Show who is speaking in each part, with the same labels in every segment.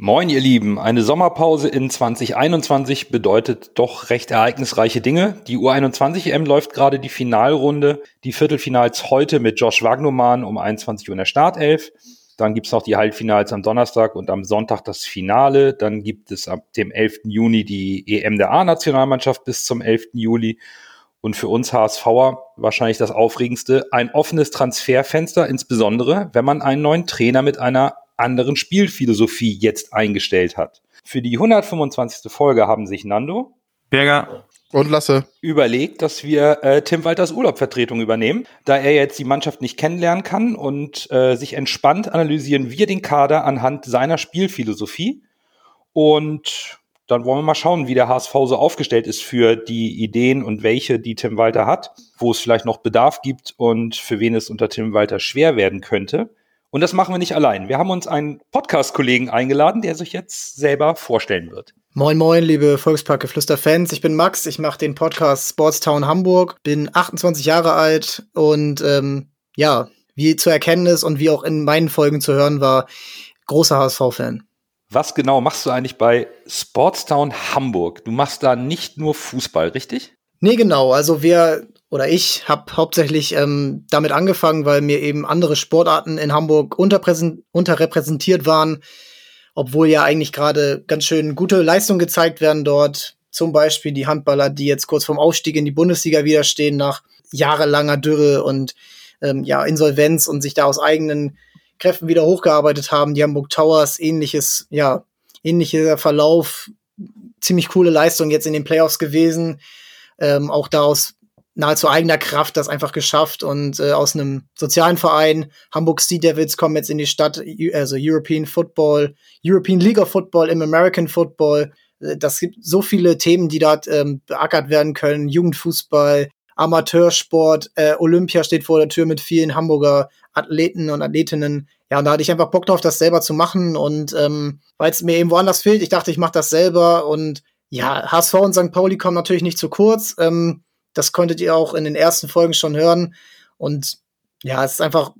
Speaker 1: Moin, ihr Lieben. Eine Sommerpause in 2021 bedeutet doch recht ereignisreiche Dinge. Die U21-EM läuft gerade die Finalrunde. Die Viertelfinals heute mit Josh Wagnumann um 21 Uhr in der Startelf. Dann gibt's noch die Halbfinals am Donnerstag und am Sonntag das Finale. Dann gibt es ab dem 11. Juni die EM der A-Nationalmannschaft bis zum 11. Juli. Und für uns HSVer wahrscheinlich das Aufregendste, ein offenes Transferfenster, insbesondere wenn man einen neuen Trainer mit einer anderen Spielphilosophie jetzt eingestellt hat. Für die 125. Folge haben sich Nando,
Speaker 2: Berger
Speaker 3: und Lasse
Speaker 1: überlegt, dass wir äh, Tim Walters Urlaubvertretung übernehmen. Da er jetzt die Mannschaft nicht kennenlernen kann und äh, sich entspannt analysieren wir den Kader anhand seiner Spielphilosophie. Und dann wollen wir mal schauen, wie der HSV so aufgestellt ist für die Ideen und welche, die Tim Walter hat, wo es vielleicht noch Bedarf gibt und für wen es unter Tim Walter schwer werden könnte. Und das machen wir nicht allein. Wir haben uns einen Podcast-Kollegen eingeladen, der sich jetzt selber vorstellen wird.
Speaker 4: Moin, moin, liebe Volkspark-Geflüster-Fans. Ich bin Max, ich mache den Podcast Sportstown Hamburg, bin 28 Jahre alt und ähm, ja, wie zu erkennen ist und wie auch in meinen Folgen zu hören war, großer HSV-Fan.
Speaker 1: Was genau machst du eigentlich bei Sportstown Hamburg? Du machst da nicht nur Fußball, richtig?
Speaker 4: Nee, genau. Also wir oder ich habe hauptsächlich ähm, damit angefangen, weil mir eben andere Sportarten in Hamburg unterrepräsentiert waren, obwohl ja eigentlich gerade ganz schön gute Leistungen gezeigt werden dort. Zum Beispiel die Handballer, die jetzt kurz vorm Aufstieg in die Bundesliga widerstehen nach jahrelanger Dürre und ähm, ja Insolvenz und sich da aus eigenen Kräften wieder hochgearbeitet haben. Die Hamburg Towers, ähnliches, ja, ähnlicher Verlauf, ziemlich coole Leistung jetzt in den Playoffs gewesen. Ähm, auch daraus nahezu eigener Kraft das einfach geschafft und äh, aus einem sozialen Verein, Hamburg Sea Devils kommen jetzt in die Stadt, also European Football, European League of Football im American Football. Äh, das gibt so viele Themen, die dort ähm, beackert werden können. Jugendfußball, Amateursport, äh, Olympia steht vor der Tür mit vielen Hamburger Athleten und Athletinnen. Ja, und da hatte ich einfach Bock drauf, das selber zu machen. Und ähm, weil es mir eben woanders fehlt, ich dachte, ich mache das selber. Und ja, HSV und St. Pauli kommen natürlich nicht zu kurz. Ähm, das konntet ihr auch in den ersten Folgen schon hören. Und ja, es ist einfach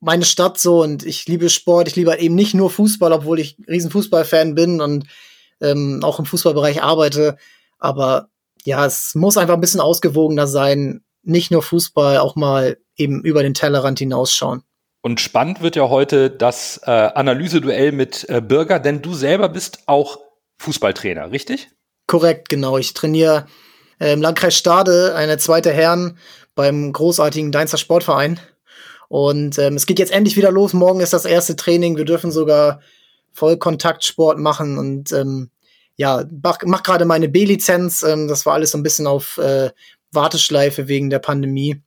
Speaker 4: meine Stadt so und ich liebe Sport. Ich liebe eben nicht nur Fußball, obwohl ich riesen Fußballfan bin und ähm, auch im Fußballbereich arbeite. Aber ja, es muss einfach ein bisschen ausgewogener sein. Nicht nur Fußball, auch mal eben über den Tellerrand hinausschauen.
Speaker 1: Und spannend wird ja heute das äh, Analyseduell mit äh, Bürger, denn du selber bist auch Fußballtrainer, richtig?
Speaker 4: Korrekt, genau. Ich trainiere im Landkreis Stade, eine zweite Herren beim großartigen Deinzer Sportverein. Und ähm, es geht jetzt endlich wieder los. Morgen ist das erste Training. Wir dürfen sogar Vollkontaktsport machen und ähm, ja, mach, mach gerade meine B-Lizenz. Ähm, das war alles so ein bisschen auf äh, Warteschleife wegen der Pandemie.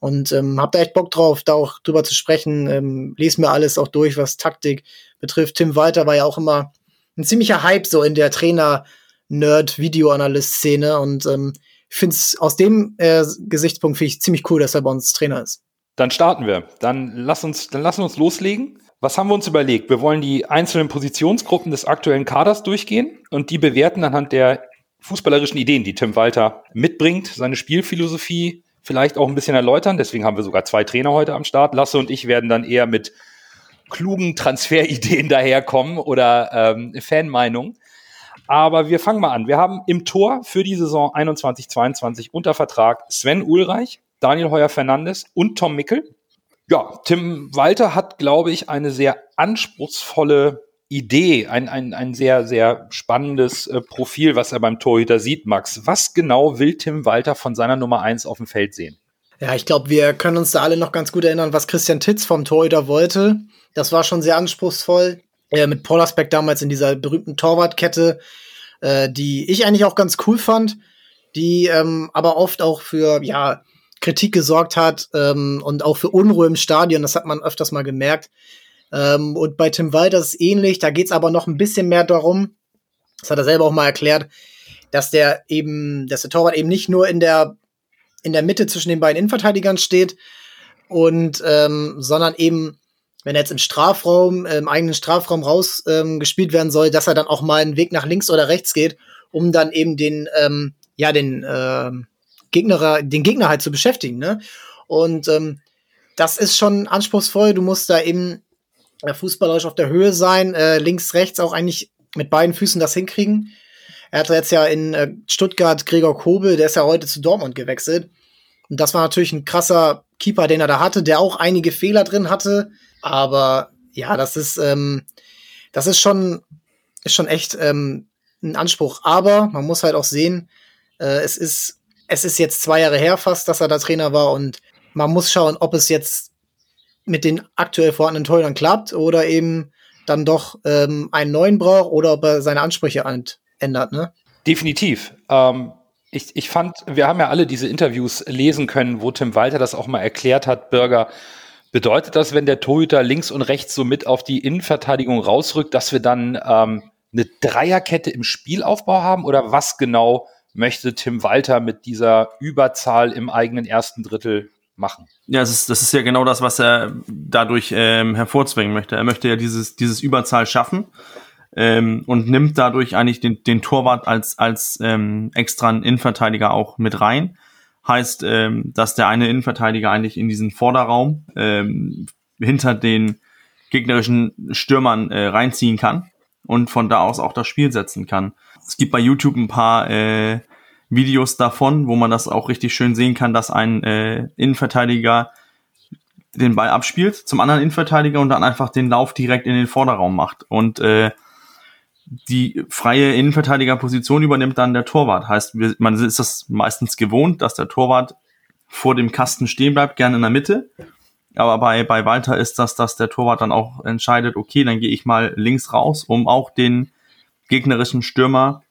Speaker 4: Und ähm, hab da echt Bock drauf, da auch drüber zu sprechen. Ähm, lese mir alles auch durch, was Taktik betrifft. Tim Walter war ja auch immer ein ziemlicher Hype so in der Trainer- Nerd-Videoanalyst-Szene und ähm, ich finde es aus dem äh, Gesichtspunkt finde ich ziemlich cool, dass er bei uns Trainer ist.
Speaker 1: Dann starten wir. Dann lass uns, dann lassen wir uns loslegen. Was haben wir uns überlegt? Wir wollen die einzelnen Positionsgruppen des aktuellen Kaders durchgehen und die bewerten anhand der fußballerischen Ideen, die Tim Walter mitbringt, seine Spielphilosophie vielleicht auch ein bisschen erläutern. Deswegen haben wir sogar zwei Trainer heute am Start. Lasse und ich werden dann eher mit klugen Transferideen daherkommen oder ähm, Fanmeinungen. Aber wir fangen mal an. Wir haben im Tor für die Saison 21-22 unter Vertrag Sven Ulreich, Daniel Heuer-Fernandes und Tom Mickel. Ja, Tim Walter hat, glaube ich, eine sehr anspruchsvolle Idee, ein, ein, ein sehr, sehr spannendes äh, Profil, was er beim Torhüter sieht, Max. Was genau will Tim Walter von seiner Nummer 1 auf dem Feld sehen?
Speaker 4: Ja, ich glaube, wir können uns da alle noch ganz gut erinnern, was Christian Titz vom Torhüter wollte. Das war schon sehr anspruchsvoll äh, mit Pollersbeck damals in dieser berühmten Torwartkette, äh, die ich eigentlich auch ganz cool fand, die ähm, aber oft auch für ja Kritik gesorgt hat ähm, und auch für Unruhe im Stadion. Das hat man öfters mal gemerkt. Ähm, und bei Tim Walter ist ähnlich. Da geht's aber noch ein bisschen mehr darum. Das hat er selber auch mal erklärt. dass der eben, dass der Torwart eben nicht nur in der in der Mitte zwischen den beiden Innenverteidigern steht und ähm, sondern eben wenn er jetzt im Strafraum, im eigenen Strafraum raus ähm, gespielt werden soll, dass er dann auch mal einen Weg nach links oder rechts geht, um dann eben den, ähm, ja, den äh, Gegner, den Gegner halt zu beschäftigen. Ne? Und ähm, das ist schon anspruchsvoll. Du musst da eben äh, fußballerisch auf der Höhe sein, äh, links, rechts auch eigentlich mit beiden Füßen das hinkriegen. Er hatte jetzt ja in äh, Stuttgart Gregor Kobel, der ist ja heute zu Dortmund gewechselt. Und das war natürlich ein krasser Keeper, den er da hatte, der auch einige Fehler drin hatte. Aber ja, das ist, ähm, das ist schon, ist schon echt ähm, ein Anspruch. Aber man muss halt auch sehen, äh, es ist, es ist jetzt zwei Jahre her fast, dass er da Trainer war und man muss schauen, ob es jetzt mit den aktuell vorhandenen Torhütern klappt oder eben dann doch ähm, einen neuen braucht oder ob er seine Ansprüche ändert, ne?
Speaker 1: Definitiv. Ähm, ich, ich fand, wir haben ja alle diese Interviews lesen können, wo Tim Walter das auch mal erklärt hat, Bürger. Bedeutet das, wenn der Torhüter links und rechts so mit auf die Innenverteidigung rausrückt, dass wir dann ähm, eine Dreierkette im Spielaufbau haben? Oder was genau möchte Tim Walter mit dieser Überzahl im eigenen ersten Drittel machen.
Speaker 2: Ja, das ist, das ist ja genau das, was er dadurch ähm, hervorzwingen möchte. Er möchte ja dieses, dieses Überzahl schaffen ähm, und nimmt dadurch eigentlich den, den Torwart als, als ähm, extra Innenverteidiger auch mit rein. Heißt, ähm, dass der eine Innenverteidiger eigentlich in diesen Vorderraum ähm, hinter den gegnerischen Stürmern äh, reinziehen kann und von da aus auch das Spiel setzen kann. Es gibt bei YouTube ein paar äh, Videos davon, wo man das auch richtig schön sehen kann, dass ein äh, Innenverteidiger den Ball abspielt zum anderen Innenverteidiger und dann einfach den Lauf direkt in den Vorderraum macht. Und äh, die freie Innenverteidigerposition übernimmt dann der Torwart. Heißt, man ist das meistens gewohnt, dass der Torwart vor dem Kasten stehen bleibt, gerne in der Mitte. Aber bei, bei Walter ist das, dass der Torwart dann auch entscheidet, okay, dann gehe ich mal links raus, um auch den gegnerischen Stürmer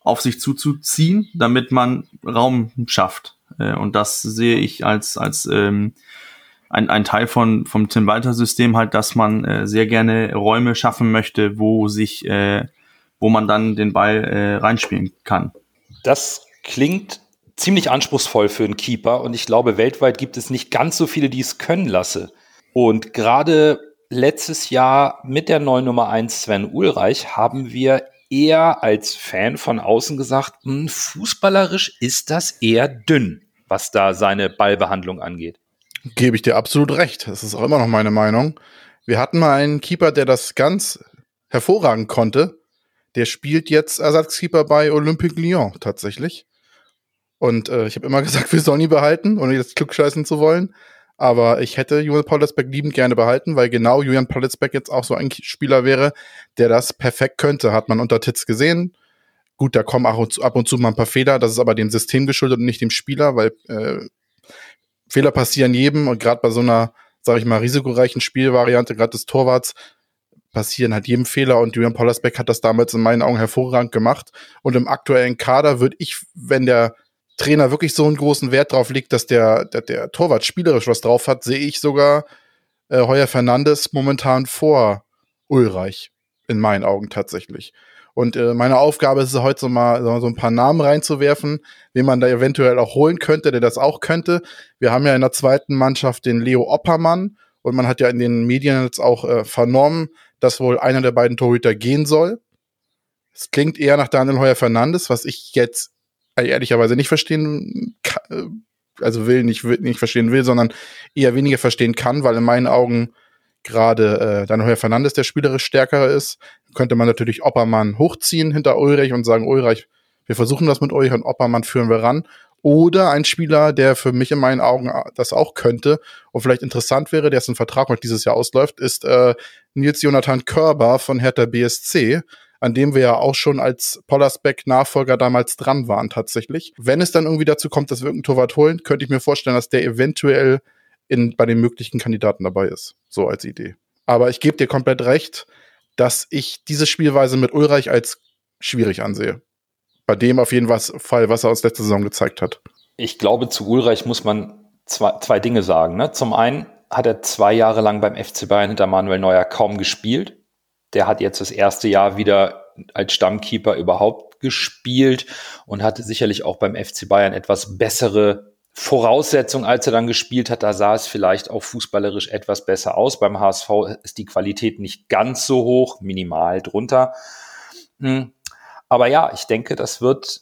Speaker 2: auf sich zuzuziehen, damit man Raum schafft. Äh, und das sehe ich als, als ähm, ein, ein Teil von, vom Tim Walter System halt, dass man äh, sehr gerne Räume schaffen möchte, wo sich, äh, wo man dann den Ball äh, reinspielen kann.
Speaker 1: Das klingt ziemlich anspruchsvoll für einen Keeper und ich glaube, weltweit gibt es nicht ganz so viele, die es können lasse. Und gerade letztes Jahr mit der neuen Nummer 1 Sven Ulreich haben wir eher als Fan von außen gesagt, mh, hm, fußballerisch ist das eher dünn, was da seine Ballbehandlung angeht.
Speaker 3: Gebe ich dir absolut recht. Das ist auch immer noch meine Meinung. Wir hatten mal einen Keeper, der das ganz hervorragend konnte. Der spielt jetzt Ersatzkeeper bei Olympique Lyon tatsächlich. Und äh, ich habe immer gesagt, wir sollen ihn behalten, ohne jetzt klugscheißen zu wollen. Aber ich hätte Julian Paulisbeck liebend gerne behalten, weil genau Julian Paulisbeck jetzt auch so ein Spieler wäre, der das perfekt könnte. Hat man unter Titz gesehen. Gut, da kommen ab und zu mal ein paar Fehler. Das ist aber dem System geschuldet und nicht dem Spieler, weil äh, Fehler passieren jedem und gerade bei so einer, sage ich mal, risikoreichen Spielvariante, gerade des Torwarts, passieren halt jedem Fehler und Julian Paulisbeck hat das damals in meinen Augen hervorragend gemacht. Und im aktuellen Kader würde ich, wenn der Trainer wirklich so einen großen Wert drauf legt, dass der, der, der Torwart spielerisch was drauf hat, sehe ich sogar äh, Heuer Fernandes momentan vor Ulreich. In meinen Augen tatsächlich. Und äh, meine Aufgabe ist es heute so mal so ein paar Namen reinzuwerfen, wen man da eventuell auch holen könnte, der das auch könnte. Wir haben ja in der zweiten Mannschaft den Leo Oppermann und man hat ja in den Medien jetzt auch äh, vernommen, dass wohl einer der beiden Torhüter gehen soll. Es klingt eher nach Daniel Heuer Fernandes, was ich jetzt ehrlicherweise nicht verstehen kann, also will, nicht, nicht verstehen will, sondern eher weniger verstehen kann, weil in meinen Augen gerade äh, dann Heuer Fernandes der spielerisch stärkere ist. Könnte man natürlich Oppermann hochziehen hinter Ulrich und sagen, Ulrich, wir versuchen das mit euch und Oppermann führen wir ran. Oder ein Spieler, der für mich in meinen Augen äh, das auch könnte und vielleicht interessant wäre, der ist ein Vertrag noch dieses Jahr ausläuft, ist äh, Nils Jonathan Körber von Hertha BSC an dem wir ja auch schon als Pollersbeck-Nachfolger damals dran waren tatsächlich. Wenn es dann irgendwie dazu kommt, dass wir irgendeinen Torwart holen, könnte ich mir vorstellen, dass der eventuell in, bei den möglichen Kandidaten dabei ist. So als Idee. Aber ich gebe dir komplett recht, dass ich diese Spielweise mit Ulreich als schwierig ansehe. Bei dem auf jeden Fall, was er aus letzter Saison gezeigt hat.
Speaker 1: Ich glaube, zu Ulreich muss man zwei, zwei Dinge sagen. Ne? Zum einen hat er zwei Jahre lang beim FC Bayern hinter Manuel Neuer kaum gespielt der hat jetzt das erste Jahr wieder als Stammkeeper überhaupt gespielt und hatte sicherlich auch beim FC Bayern etwas bessere Voraussetzung, als er dann gespielt hat, da sah es vielleicht auch fußballerisch etwas besser aus. Beim HSV ist die Qualität nicht ganz so hoch, minimal drunter. Hm. Aber ja, ich denke, das wird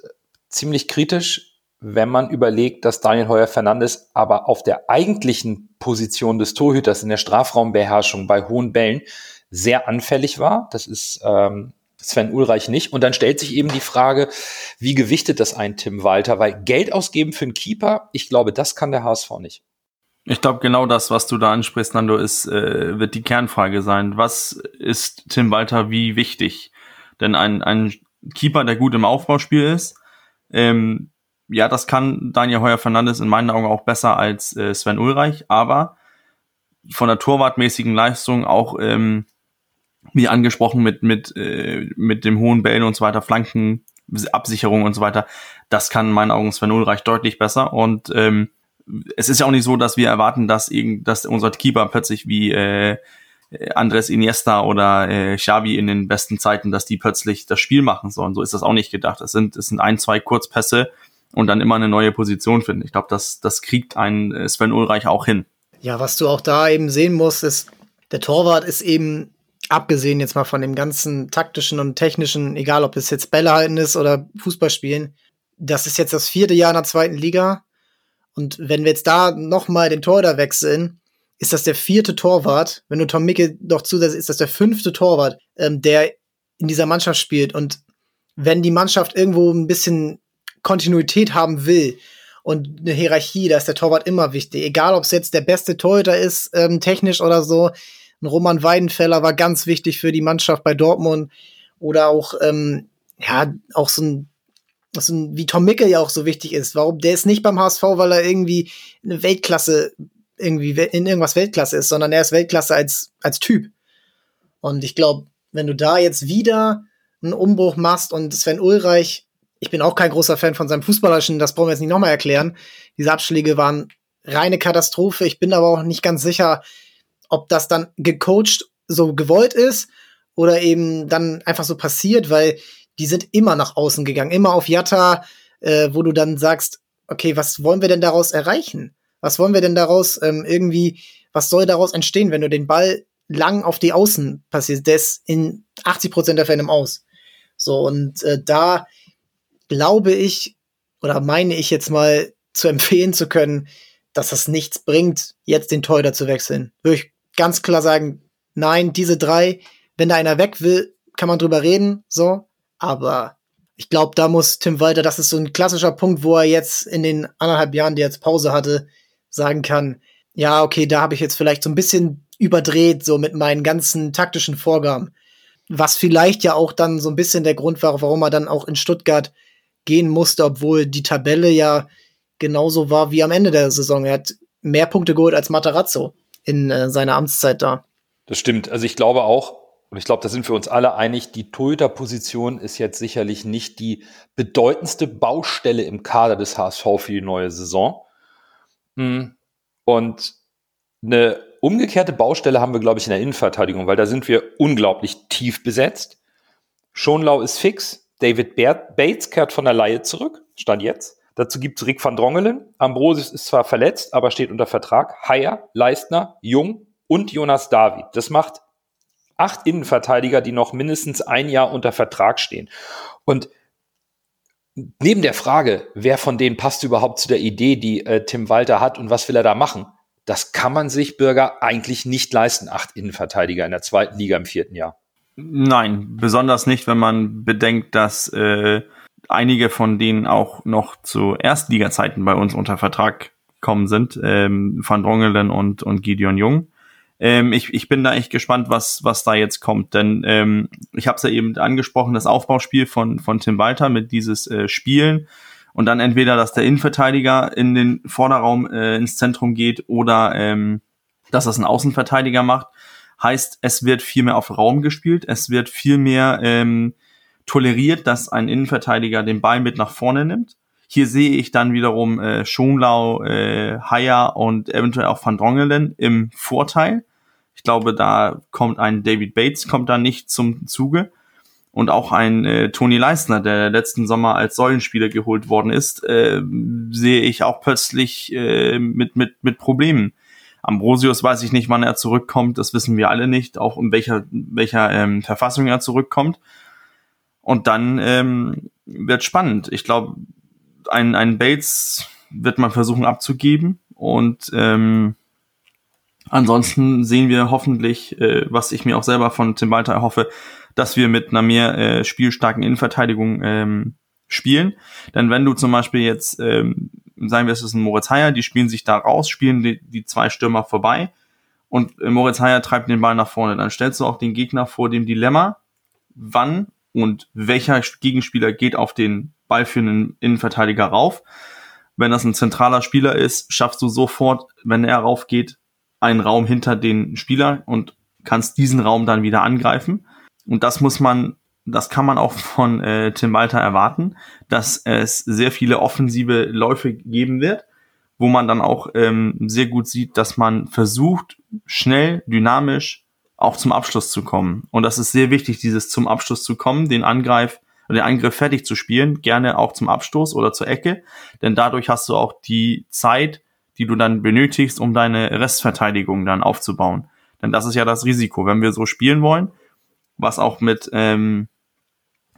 Speaker 1: ziemlich kritisch, wenn man überlegt, dass Daniel Heuer Fernandes aber auf der eigentlichen Position des Torhüters in der Strafraumbeherrschung bei hohen Bällen sehr anfällig war. Das ist ähm, Sven Ulreich nicht. Und dann stellt sich eben die Frage, wie gewichtet das ein Tim Walter? Weil Geld ausgeben für einen Keeper, ich glaube, das kann der HSV nicht.
Speaker 2: Ich glaube, genau das, was du da ansprichst, Nando, ist, äh, wird die Kernfrage sein. Was ist Tim Walter wie wichtig? Denn ein, ein Keeper, der gut im Aufbauspiel ist, ähm, ja, das kann Daniel Heuer Fernandes in meinen Augen auch besser als äh, Sven Ulreich, aber von der torwartmäßigen Leistung auch ähm, wie angesprochen, mit, mit, äh, mit dem hohen Bällen und so weiter, Flanken, Absicherung und so weiter, das kann in meinen Augen Sven Ulreich deutlich besser. Und ähm, es ist ja auch nicht so, dass wir erwarten, dass, irgend, dass unser Keeper plötzlich wie äh, Andres Iniesta oder äh, Xavi in den besten Zeiten, dass die plötzlich das Spiel machen sollen. So ist das auch nicht gedacht. Es sind, es sind ein, zwei Kurzpässe und dann immer eine neue Position finden. Ich glaube, das, das kriegt ein äh, Sven Ulreich auch hin.
Speaker 4: Ja, was du auch da eben sehen musst, ist, der Torwart ist eben abgesehen jetzt mal von dem ganzen taktischen und technischen, egal ob es jetzt Bälle halten ist oder Fußballspielen, das ist jetzt das vierte Jahr in der zweiten Liga. Und wenn wir jetzt da nochmal den Torhüter wechseln, ist das der vierte Torwart. Wenn du Tom Micke noch zusätzlich, ist das der fünfte Torwart, ähm, der in dieser Mannschaft spielt. Und wenn die Mannschaft irgendwo ein bisschen Kontinuität haben will und eine Hierarchie, da ist der Torwart immer wichtig. Egal, ob es jetzt der beste Torhüter ist, ähm, technisch oder so, ein Roman Weidenfeller war ganz wichtig für die Mannschaft bei Dortmund. Oder auch, ähm, ja, auch so ein, so ein, wie Tom Mickel ja auch so wichtig ist. Warum? Der ist nicht beim HSV, weil er irgendwie eine Weltklasse, irgendwie in irgendwas Weltklasse ist, sondern er ist Weltklasse als, als Typ. Und ich glaube, wenn du da jetzt wieder einen Umbruch machst und Sven Ulreich, ich bin auch kein großer Fan von seinem Fußballerischen, das brauchen wir jetzt nicht nochmal erklären. Diese Abschläge waren reine Katastrophe. Ich bin aber auch nicht ganz sicher, ob das dann gecoacht so gewollt ist oder eben dann einfach so passiert, weil die sind immer nach außen gegangen, immer auf Jatta, äh, wo du dann sagst, okay, was wollen wir denn daraus erreichen? Was wollen wir denn daraus ähm, irgendwie, was soll daraus entstehen, wenn du den Ball lang auf die Außen passierst? Der ist in 80 Prozent der Fälle im Aus. So, und äh, da glaube ich oder meine ich jetzt mal zu empfehlen zu können, dass das nichts bringt, jetzt den Torhüter zu wechseln. Würde ganz klar sagen, nein, diese drei, wenn da einer weg will, kann man drüber reden, so. Aber ich glaube, da muss Tim Walter, das ist so ein klassischer Punkt, wo er jetzt in den anderthalb Jahren, die er jetzt Pause hatte, sagen kann, ja, okay, da habe ich jetzt vielleicht so ein bisschen überdreht, so mit meinen ganzen taktischen Vorgaben. Was vielleicht ja auch dann so ein bisschen der Grund war, warum er dann auch in Stuttgart gehen musste, obwohl die Tabelle ja genauso war wie am Ende der Saison. Er hat mehr Punkte geholt als Matarazzo in äh, seiner Amtszeit da.
Speaker 1: Das stimmt. Also ich glaube auch, und ich glaube, da sind wir uns alle einig, die Torhüter-Position ist jetzt sicherlich nicht die bedeutendste Baustelle im Kader des HSV für die neue Saison. Hm. Und eine umgekehrte Baustelle haben wir, glaube ich, in der Innenverteidigung, weil da sind wir unglaublich tief besetzt. Schonlau ist fix. David Bates kehrt von der Laie zurück, stand jetzt. Dazu gibt es Rick van Drongelen. Ambrosius ist zwar verletzt, aber steht unter Vertrag. Haier, Leistner, Jung und Jonas David. Das macht acht Innenverteidiger, die noch mindestens ein Jahr unter Vertrag stehen. Und neben der Frage, wer von denen passt überhaupt zu der Idee, die äh, Tim Walter hat und was will er da machen, das kann man sich Bürger eigentlich nicht leisten, acht Innenverteidiger in der zweiten Liga im vierten Jahr.
Speaker 2: Nein, besonders nicht, wenn man bedenkt, dass äh, einige von denen auch noch zu Erstliga-Zeiten bei uns unter Vertrag gekommen sind, ähm, Van Drongelen und, und Gideon Jung. Ähm, ich, ich bin da echt gespannt, was, was da jetzt kommt, denn ähm, ich habe es ja eben angesprochen, das Aufbauspiel von, von Tim Walter mit dieses äh, Spielen und dann entweder, dass der Innenverteidiger in den Vorderraum äh, ins Zentrum geht oder ähm, dass das ein Außenverteidiger macht, heißt, es wird viel mehr auf Raum gespielt, es wird viel mehr ähm, toleriert, dass ein Innenverteidiger den Ball mit nach vorne nimmt. Hier sehe ich dann wiederum äh, Schonlau, äh, Haier und eventuell auch Van Drongelen im Vorteil. Ich glaube, da kommt ein David Bates, kommt da nicht zum Zuge. Und auch ein äh, Toni Leistner, der letzten Sommer als Säulenspieler geholt worden ist, äh, sehe ich auch plötzlich äh, mit, mit, mit Problemen. Ambrosius weiß ich nicht, wann er zurückkommt, das wissen wir alle nicht, auch in welcher, welcher ähm, Verfassung er zurückkommt. Und dann ähm, wird spannend. Ich glaube, ein, ein Bates wird man versuchen abzugeben und ähm, ansonsten sehen wir hoffentlich, äh, was ich mir auch selber von Tim Walter erhoffe, dass wir mit einer mehr äh, spielstarken Innenverteidigung ähm, spielen. Denn wenn du zum Beispiel jetzt, ähm, sagen wir, es ist ein Moritz Heyer, die spielen sich da raus, spielen die, die zwei Stürmer vorbei und äh, Moritz Heyer treibt den Ball nach vorne, dann stellst du auch den Gegner vor dem Dilemma, wann und welcher Gegenspieler geht auf den ballführenden Innenverteidiger rauf. Wenn das ein zentraler Spieler ist, schaffst du sofort, wenn er raufgeht, einen Raum hinter den Spieler und kannst diesen Raum dann wieder angreifen. Und das muss man, das kann man auch von äh, Tim Walter erwarten, dass es sehr viele offensive Läufe geben wird, wo man dann auch ähm, sehr gut sieht, dass man versucht, schnell, dynamisch auch zum Abschluss zu kommen. Und das ist sehr wichtig, dieses zum Abschluss zu kommen, den Angreif, den Angriff fertig zu spielen, gerne auch zum Abstoß oder zur Ecke, denn dadurch hast du auch die Zeit, die du dann benötigst, um deine Restverteidigung dann aufzubauen. Denn das ist ja das Risiko, wenn wir so spielen wollen, was auch mit, ähm,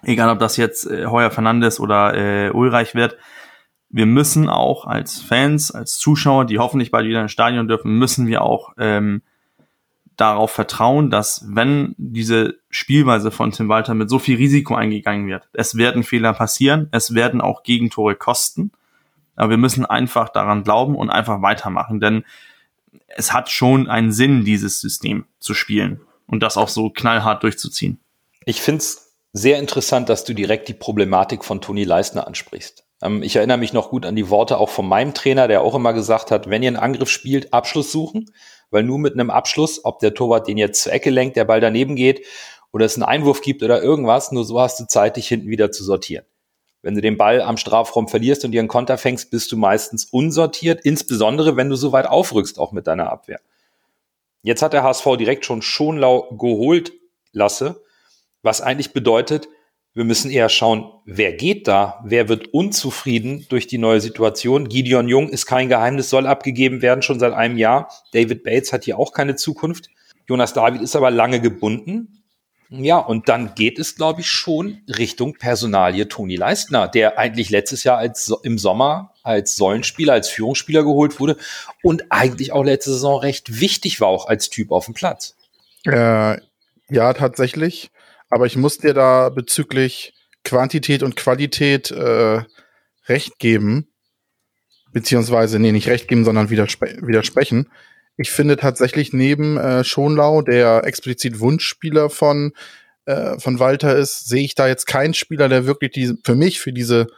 Speaker 2: egal ob das jetzt äh, Heuer Fernandes oder äh, Ulreich wird, wir müssen auch als Fans, als Zuschauer, die hoffentlich bald wieder ins Stadion dürfen, müssen wir auch ähm, darauf vertrauen, dass wenn diese Spielweise von Tim Walter mit so viel Risiko eingegangen wird, es werden Fehler passieren, es werden auch Gegentore kosten, aber wir müssen einfach daran glauben und einfach weitermachen, denn es hat schon einen Sinn, dieses System zu spielen und das auch so knallhart durchzuziehen.
Speaker 1: Ich finde es sehr interessant, dass du direkt die Problematik von Toni Leisner ansprichst. Ähm, ich erinnere mich noch gut an die Worte auch von meinem Trainer, der auch immer gesagt hat, wenn ihr einen Angriff spielt, Abschluss suchen, weil nur mit einem Abschluss, ob der Torwart den jetzt zur Ecke lenkt, der Ball daneben geht oder es einen Einwurf gibt oder irgendwas, nur so hast du Zeit, dich hinten wieder zu sortieren. Wenn du den Ball am Strafraum verlierst und dir einen Konter fängst, bist du meistens unsortiert, insbesondere wenn du so weit aufrückst, auch mit deiner Abwehr. Jetzt hat der HSV direkt schon Schonlau geholt lasse, was eigentlich bedeutet, wir müssen eher schauen, wer geht da, wer wird unzufrieden durch die neue Situation. Gideon Jung ist kein Geheimnis, soll abgegeben werden, schon seit einem Jahr. David Bates hat hier auch keine Zukunft. Jonas David ist aber lange gebunden. Ja, und dann geht es, glaube ich, schon Richtung Personalie Toni Leistner, der eigentlich letztes Jahr als im Sommer als Säulenspieler, als Führungsspieler geholt wurde und eigentlich auch letzte Saison recht wichtig war, auch als Typ auf dem Platz.
Speaker 3: Äh, ja, tatsächlich. Aber ich muss dir da bezüglich Quantität und Qualität äh, recht geben. Beziehungsweise, nee, nicht recht geben, sondern widerspre widersprechen. Ich finde tatsächlich neben äh, Schonlau, der explizit Wunschspieler von, äh, von Walter ist, sehe ich da jetzt keinen Spieler, der wirklich diese, für mich für diese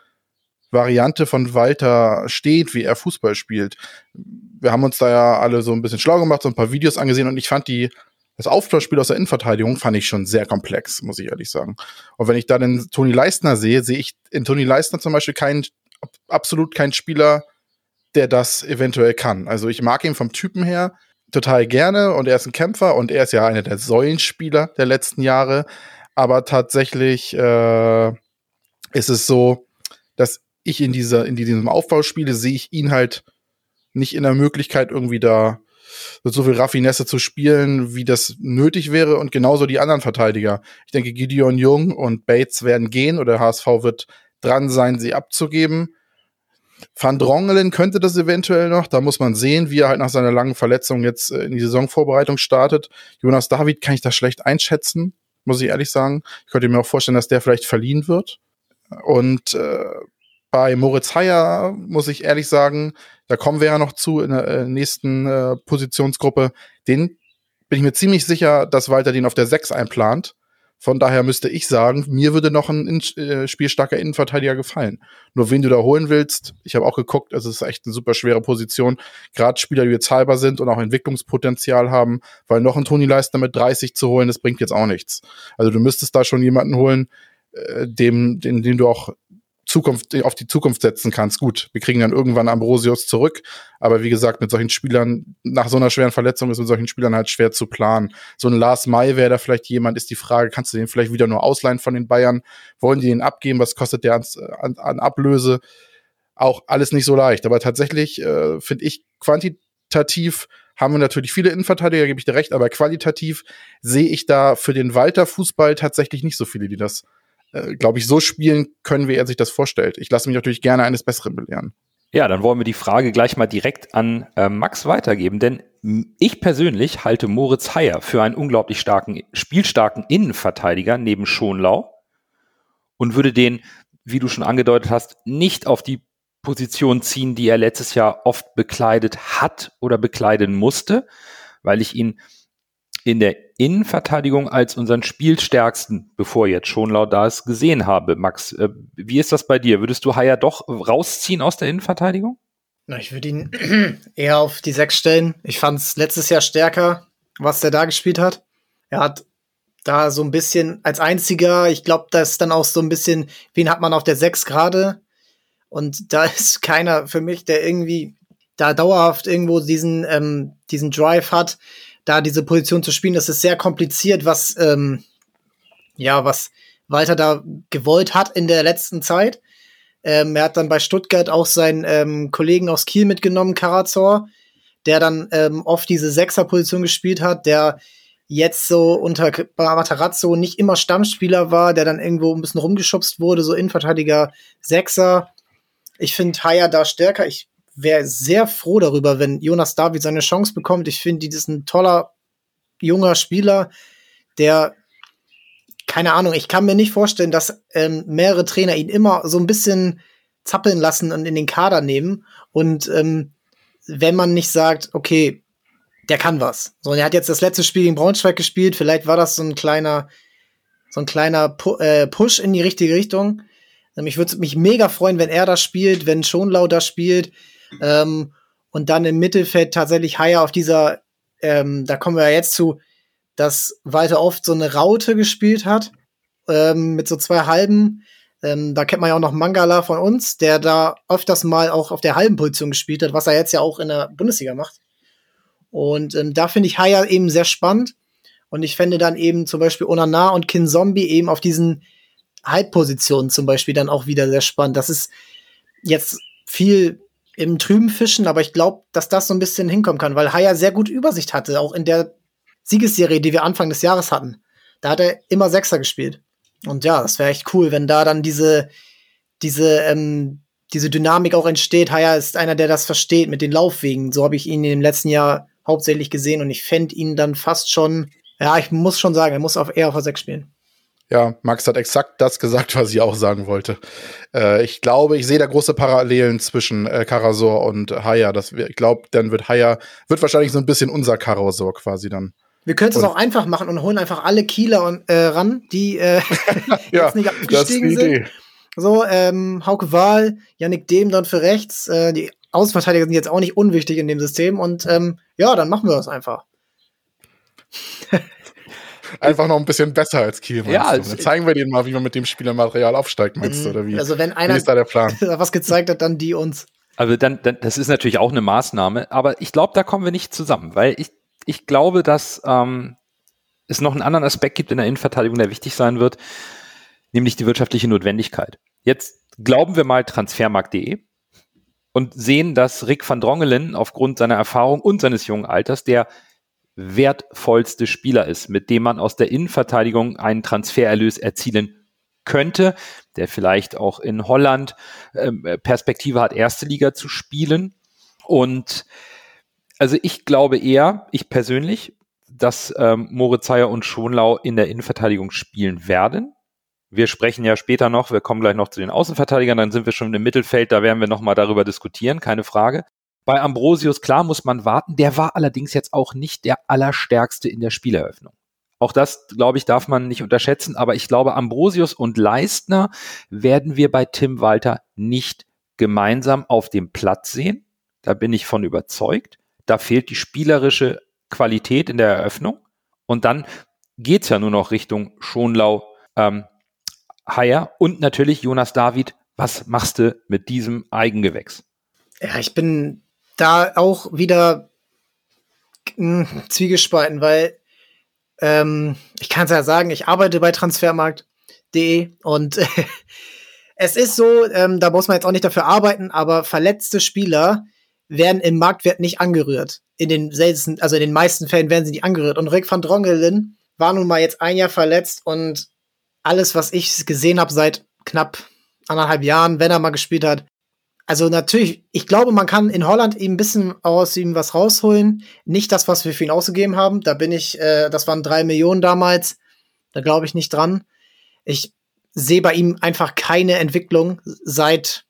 Speaker 3: Variante von Walter steht, wie er Fußball spielt. Wir haben uns da ja alle so ein bisschen schlau gemacht, so ein paar Videos angesehen und ich fand die das Aufbauspiel aus der Innenverteidigung fand ich schon sehr komplex, muss ich ehrlich sagen. Und wenn ich da den Toni Leistner sehe, sehe ich in Toni Leistner zum Beispiel keinen, absolut keinen Spieler, der das eventuell kann. Also ich mag ihn vom Typen her total gerne und er ist ein Kämpfer und er ist ja einer der Säulenspieler der letzten Jahre. Aber tatsächlich äh, ist es so, dass ich in dieser, in diesem Aufbauspiele sehe ich ihn halt nicht in der Möglichkeit, irgendwie da so viel Raffinesse zu spielen, wie das nötig wäre und genauso die anderen Verteidiger. Ich denke, Gideon Jung und Bates werden gehen oder HSV wird dran sein, sie abzugeben. Van Drongelen könnte das eventuell noch. Da muss man sehen, wie er halt nach seiner langen Verletzung jetzt äh, in die Saisonvorbereitung startet. Jonas David kann ich das schlecht einschätzen, muss ich ehrlich sagen. Ich könnte mir auch vorstellen, dass der vielleicht verliehen wird. Und äh, bei Moritz Heyer muss ich ehrlich sagen, da kommen wir ja noch zu in der äh, nächsten äh, Positionsgruppe. Den bin ich mir ziemlich sicher, dass Walter den auf der 6 einplant. Von daher müsste ich sagen, mir würde noch ein in äh, spielstarker Innenverteidiger gefallen. Nur wen du da holen willst, ich habe auch geguckt, es ist echt eine super schwere Position. Gerade Spieler, die jetzt halber sind und auch Entwicklungspotenzial haben, weil noch ein Toni Leistner mit 30 zu holen, das bringt jetzt auch nichts. Also du müsstest da schon jemanden holen, äh, dem, den, den du auch Zukunft, auf die Zukunft setzen kannst. Gut, wir kriegen dann irgendwann Ambrosius zurück, aber wie gesagt, mit solchen Spielern, nach so einer schweren Verletzung ist mit solchen Spielern halt schwer zu planen. So ein Lars May wäre da vielleicht jemand, ist die Frage, kannst du den vielleicht wieder nur ausleihen von den Bayern? Wollen die den abgeben? Was kostet der an, an, an Ablöse? Auch alles nicht so leicht. Aber tatsächlich äh, finde ich quantitativ haben wir natürlich viele Innenverteidiger, gebe ich dir recht, aber qualitativ sehe ich da für den Walter Fußball tatsächlich nicht so viele, die das äh, glaube ich, so spielen können, wie er sich das vorstellt. Ich lasse mich natürlich gerne eines Besseren belehren.
Speaker 1: Ja, dann wollen wir die Frage gleich mal direkt an äh, Max weitergeben, denn ich persönlich halte Moritz Heyer für einen unglaublich starken, spielstarken Innenverteidiger neben Schonlau und würde den, wie du schon angedeutet hast, nicht auf die Position ziehen, die er letztes Jahr oft bekleidet hat oder bekleiden musste, weil ich ihn in der Innenverteidigung als unseren Spielstärksten, bevor jetzt schon laut da ist, gesehen habe. Max, äh, wie ist das bei dir? Würdest du Haier doch rausziehen aus der Innenverteidigung?
Speaker 4: Na, ich würde ihn eher auf die Sechs stellen. Ich fand es letztes Jahr stärker, was der da gespielt hat. Er hat da so ein bisschen als einziger, ich glaube, das ist dann auch so ein bisschen, wen hat man auf der Sechs gerade? Und da ist keiner für mich, der irgendwie da dauerhaft irgendwo diesen, ähm, diesen Drive hat, da diese Position zu spielen. Das ist sehr kompliziert, was, ähm, ja, was Walter da gewollt hat in der letzten Zeit. Ähm, er hat dann bei Stuttgart auch seinen ähm, Kollegen aus Kiel mitgenommen, Karazor, der dann ähm, oft diese Sechser-Position gespielt hat, der jetzt so unter Matarazzo nicht immer Stammspieler war, der dann irgendwo ein bisschen rumgeschubst wurde, so Innenverteidiger Sechser. Ich finde Haya da stärker. Ich wäre sehr froh darüber, wenn Jonas David seine Chance bekommt. Ich finde, die ist ein toller junger Spieler, der keine Ahnung, ich kann mir nicht vorstellen, dass ähm, mehrere Trainer ihn immer so ein bisschen zappeln lassen und in den Kader nehmen. Und ähm, wenn man nicht sagt, okay, der kann was. So, er hat jetzt das letzte Spiel gegen Braunschweig gespielt, vielleicht war das so ein kleiner, so ein kleiner Pu äh, Push in die richtige Richtung. Ähm, ich würde mich mega freuen, wenn er das spielt, wenn Schonlau das spielt. Ähm, und dann im Mittelfeld tatsächlich Haier auf dieser, ähm, da kommen wir ja jetzt zu, dass Walter oft so eine Raute gespielt hat, ähm, mit so zwei Halben. Ähm, da kennt man ja auch noch Mangala von uns, der da öfters mal auch auf der halben Position gespielt hat, was er jetzt ja auch in der Bundesliga macht. Und ähm, da finde ich Haier eben sehr spannend. Und ich fände dann eben zum Beispiel Onana und Kin Zombie eben auf diesen Halbpositionen zum Beispiel dann auch wieder sehr spannend. Das ist jetzt viel im Trüben fischen, aber ich glaube, dass das so ein bisschen hinkommen kann, weil Haya sehr gut Übersicht hatte, auch in der Siegesserie, die wir Anfang des Jahres hatten. Da hat er immer Sechser gespielt. Und ja, das wäre echt cool, wenn da dann diese, diese, ähm, diese Dynamik auch entsteht. Haya ist einer, der das versteht mit den Laufwegen. So habe ich ihn im letzten Jahr hauptsächlich gesehen und ich fände ihn dann fast schon, ja, ich muss schon sagen, er muss auf eher auf der 6 spielen.
Speaker 3: Ja, Max hat exakt das gesagt, was ich auch sagen wollte. Äh, ich glaube, ich sehe da große Parallelen zwischen äh, Karasor und Haya. Das, ich glaube, dann wird Haya, wird wahrscheinlich so ein bisschen unser Karasor quasi dann.
Speaker 4: Wir können es auch einfach machen und holen einfach alle Kieler und, äh, ran, die äh,
Speaker 3: ja, jetzt nicht abgestiegen sind.
Speaker 4: So, ähm, Hauke Wahl, Yannick Dehm dann für rechts. Äh, die Außenverteidiger sind jetzt auch nicht unwichtig in dem System und ähm, ja, dann machen wir das einfach.
Speaker 3: einfach noch ein bisschen besser als Kiel. Ja, also, dann zeigen wir denen mal, wie man mit dem Spielermaterial aufsteigt, meinst du, oder wie?
Speaker 4: Also wenn einer
Speaker 3: wie ist da der Plan?
Speaker 4: was gezeigt hat, dann die uns.
Speaker 1: Also dann, dann, das ist natürlich auch eine Maßnahme, aber ich glaube, da kommen wir nicht zusammen, weil ich, ich glaube, dass ähm, es noch einen anderen Aspekt gibt in der Innenverteidigung, der wichtig sein wird, nämlich die wirtschaftliche Notwendigkeit. Jetzt glauben wir mal transfermarkt.de und sehen, dass Rick van Drongelen aufgrund seiner Erfahrung und seines jungen Alters der wertvollste Spieler ist, mit dem man aus der Innenverteidigung einen Transfererlös erzielen könnte, der vielleicht auch in Holland ähm, Perspektive hat, erste Liga zu spielen. Und also ich glaube eher, ich persönlich, dass ähm, Moritz Heyer und Schonlau in der Innenverteidigung spielen werden. Wir sprechen ja später noch, wir kommen gleich noch zu den Außenverteidigern, dann sind wir schon im Mittelfeld, da werden wir nochmal darüber diskutieren, keine Frage. Bei Ambrosius, klar, muss man warten. Der war allerdings jetzt auch nicht der allerstärkste in der Spieleröffnung. Auch das, glaube ich, darf man nicht unterschätzen. Aber ich glaube, Ambrosius und Leistner werden wir bei Tim Walter nicht gemeinsam auf dem Platz sehen. Da bin ich von überzeugt. Da fehlt die spielerische Qualität in der Eröffnung. Und dann geht's ja nur noch Richtung Schonlau, ähm, Haier und natürlich Jonas David Was machst du mit diesem Eigengewächs?
Speaker 4: Ja, ich bin da auch wieder mh, hm, zwiegespalten, weil ähm, ich kann es ja sagen, ich arbeite bei transfermarkt.de und es ist so, ähm, da muss man jetzt auch nicht dafür arbeiten, aber verletzte Spieler werden im Marktwert nicht angerührt. In den seltensten, also in den meisten Fällen werden sie nicht angerührt. Und Rick van Drongelen war nun mal jetzt ein Jahr verletzt und alles, was ich gesehen habe seit knapp anderthalb Jahren, wenn er mal gespielt hat, also natürlich, ich glaube, man kann in Holland eben ein bisschen aus ihm was rausholen. Nicht das, was wir für ihn ausgegeben haben. Da bin ich, äh, das waren drei Millionen damals. Da glaube ich nicht dran. Ich sehe bei ihm einfach keine Entwicklung seit,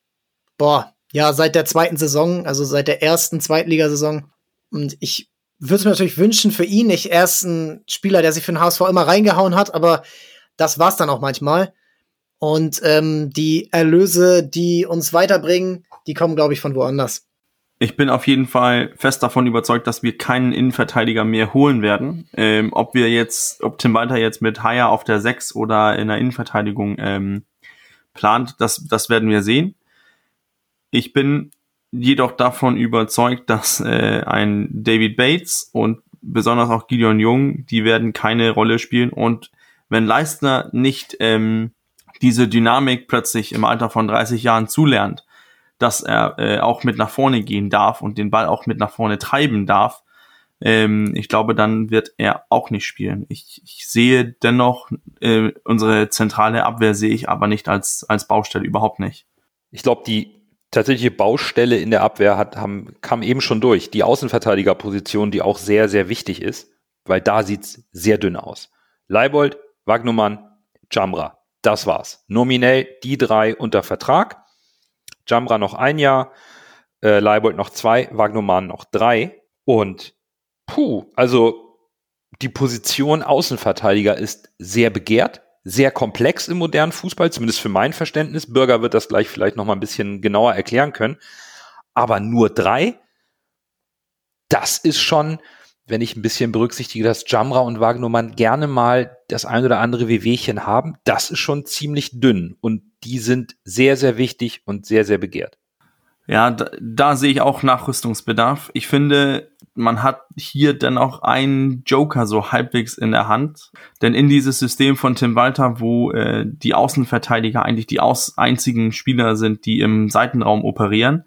Speaker 4: boah, ja, seit der zweiten Saison, also seit der ersten Zweitligasaison. Und ich würde es mir natürlich wünschen für ihn. Ich er ist ein Spieler, der sich für den HSV immer reingehauen hat, aber das war's dann auch manchmal. Und ähm, die Erlöse, die uns weiterbringen, die kommen, glaube ich, von woanders.
Speaker 2: Ich bin auf jeden Fall fest davon überzeugt, dass wir keinen Innenverteidiger mehr holen werden. Ähm, ob wir jetzt, ob Tim Walter jetzt mit Haya auf der 6 oder in der Innenverteidigung ähm, plant, das, das werden wir sehen. Ich bin jedoch davon überzeugt, dass äh, ein David Bates und besonders auch Gideon Jung, die werden keine Rolle spielen. Und wenn Leistner nicht ähm, diese Dynamik plötzlich im Alter von 30 Jahren zulernt, dass er äh, auch mit nach vorne gehen darf und den Ball auch mit nach vorne treiben darf, ähm, ich glaube, dann wird er auch nicht spielen. Ich, ich sehe dennoch, äh, unsere zentrale Abwehr sehe ich aber nicht als, als Baustelle, überhaupt nicht.
Speaker 1: Ich glaube, die tatsächliche Baustelle in der Abwehr hat, haben, kam eben schon durch. Die Außenverteidigerposition, die auch sehr, sehr wichtig ist, weil da sieht's sehr dünn aus. Leibold, Wagnumann, Jamra. Das war's. Nominell die drei unter Vertrag. Jamra noch ein Jahr, äh, Leibold noch zwei, Wagnumann noch drei. Und puh, also die Position Außenverteidiger ist sehr begehrt, sehr komplex im modernen Fußball, zumindest für mein Verständnis. Bürger wird das gleich vielleicht noch mal ein bisschen genauer erklären können. Aber nur drei, das ist schon, wenn ich ein bisschen berücksichtige, dass Jamra und Wagnermann gerne mal das ein oder andere Wehwehchen haben, das ist schon ziemlich dünn und die sind sehr, sehr wichtig und sehr, sehr begehrt.
Speaker 2: Ja, da, da sehe ich auch Nachrüstungsbedarf. Ich finde, man hat hier dann auch einen Joker so halbwegs in der Hand. Denn in dieses System von Tim Walter, wo äh, die Außenverteidiger eigentlich die aus einzigen Spieler sind, die im Seitenraum operieren,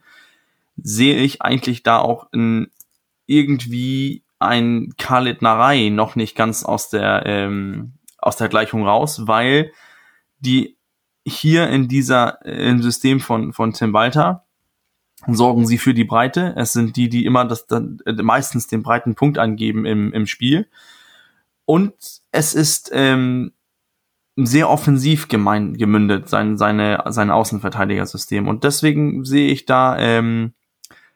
Speaker 2: sehe ich eigentlich da auch in irgendwie ein Khalid Narei noch nicht ganz aus der, ähm, aus der Gleichung raus, weil die hier in dieser, äh, im System von, von Tim Walter sorgen sie für die Breite. Es sind die, die immer das, dann, äh, meistens den breiten Punkt angeben im, im Spiel. Und es ist ähm, sehr offensiv gemein, gemündet, sein, seine, sein Außenverteidigersystem. Und deswegen sehe ich da ähm,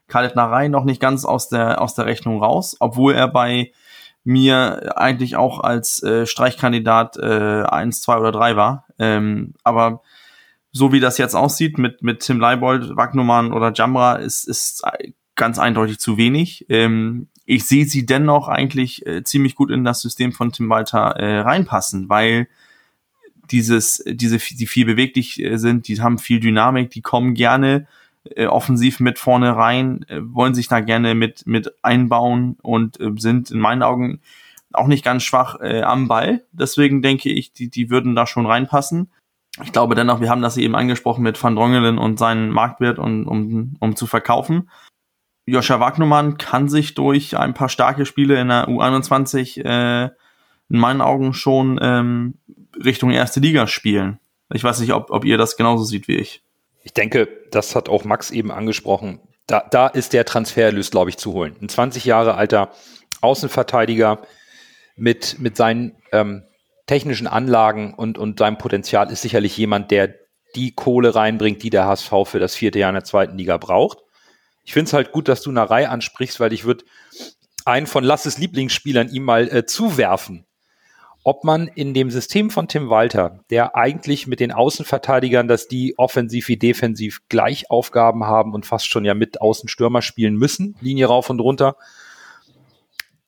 Speaker 2: Khaled Narei noch nicht ganz aus der, aus der Rechnung raus, obwohl er bei mir eigentlich auch als äh, Streichkandidat äh, 1, 2 oder 3 war. Ähm, aber so wie das jetzt aussieht mit, mit Tim Leibold, Wagnumann oder Jamra, ist, ist ganz eindeutig zu wenig. Ähm, ich sehe sie dennoch eigentlich äh, ziemlich gut in das System von Tim Walter äh, reinpassen, weil dieses, diese, die viel beweglich äh, sind, die haben viel Dynamik, die kommen gerne äh, offensiv mit vorne rein, äh, wollen sich da gerne mit, mit einbauen und äh, sind in meinen Augen auch nicht ganz schwach äh, am Ball. Deswegen denke ich, die, die würden da schon reinpassen. Ich glaube dennoch, wir haben das eben angesprochen mit Van Drongelen und seinen Marktwert, und, um, um zu verkaufen. Joscha Wagnumann kann sich durch ein paar starke Spiele in der U21 äh, in meinen Augen schon ähm, Richtung erste Liga spielen. Ich weiß nicht, ob, ob ihr das genauso seht wie ich.
Speaker 1: Ich denke, das hat auch Max eben angesprochen. Da, da ist der Transfererlös, glaube ich, zu holen. Ein 20 Jahre alter Außenverteidiger mit, mit seinen ähm, technischen Anlagen und, und seinem Potenzial ist sicherlich jemand, der die Kohle reinbringt, die der HSV für das vierte Jahr in der zweiten Liga braucht. Ich finde es halt gut, dass du eine Reihe ansprichst, weil ich würde einen von Lasses Lieblingsspielern ihm mal äh, zuwerfen ob man in dem System von Tim Walter, der eigentlich mit den Außenverteidigern, dass die offensiv wie defensiv gleich Aufgaben haben und fast schon ja mit Außenstürmer spielen müssen, Linie rauf und runter,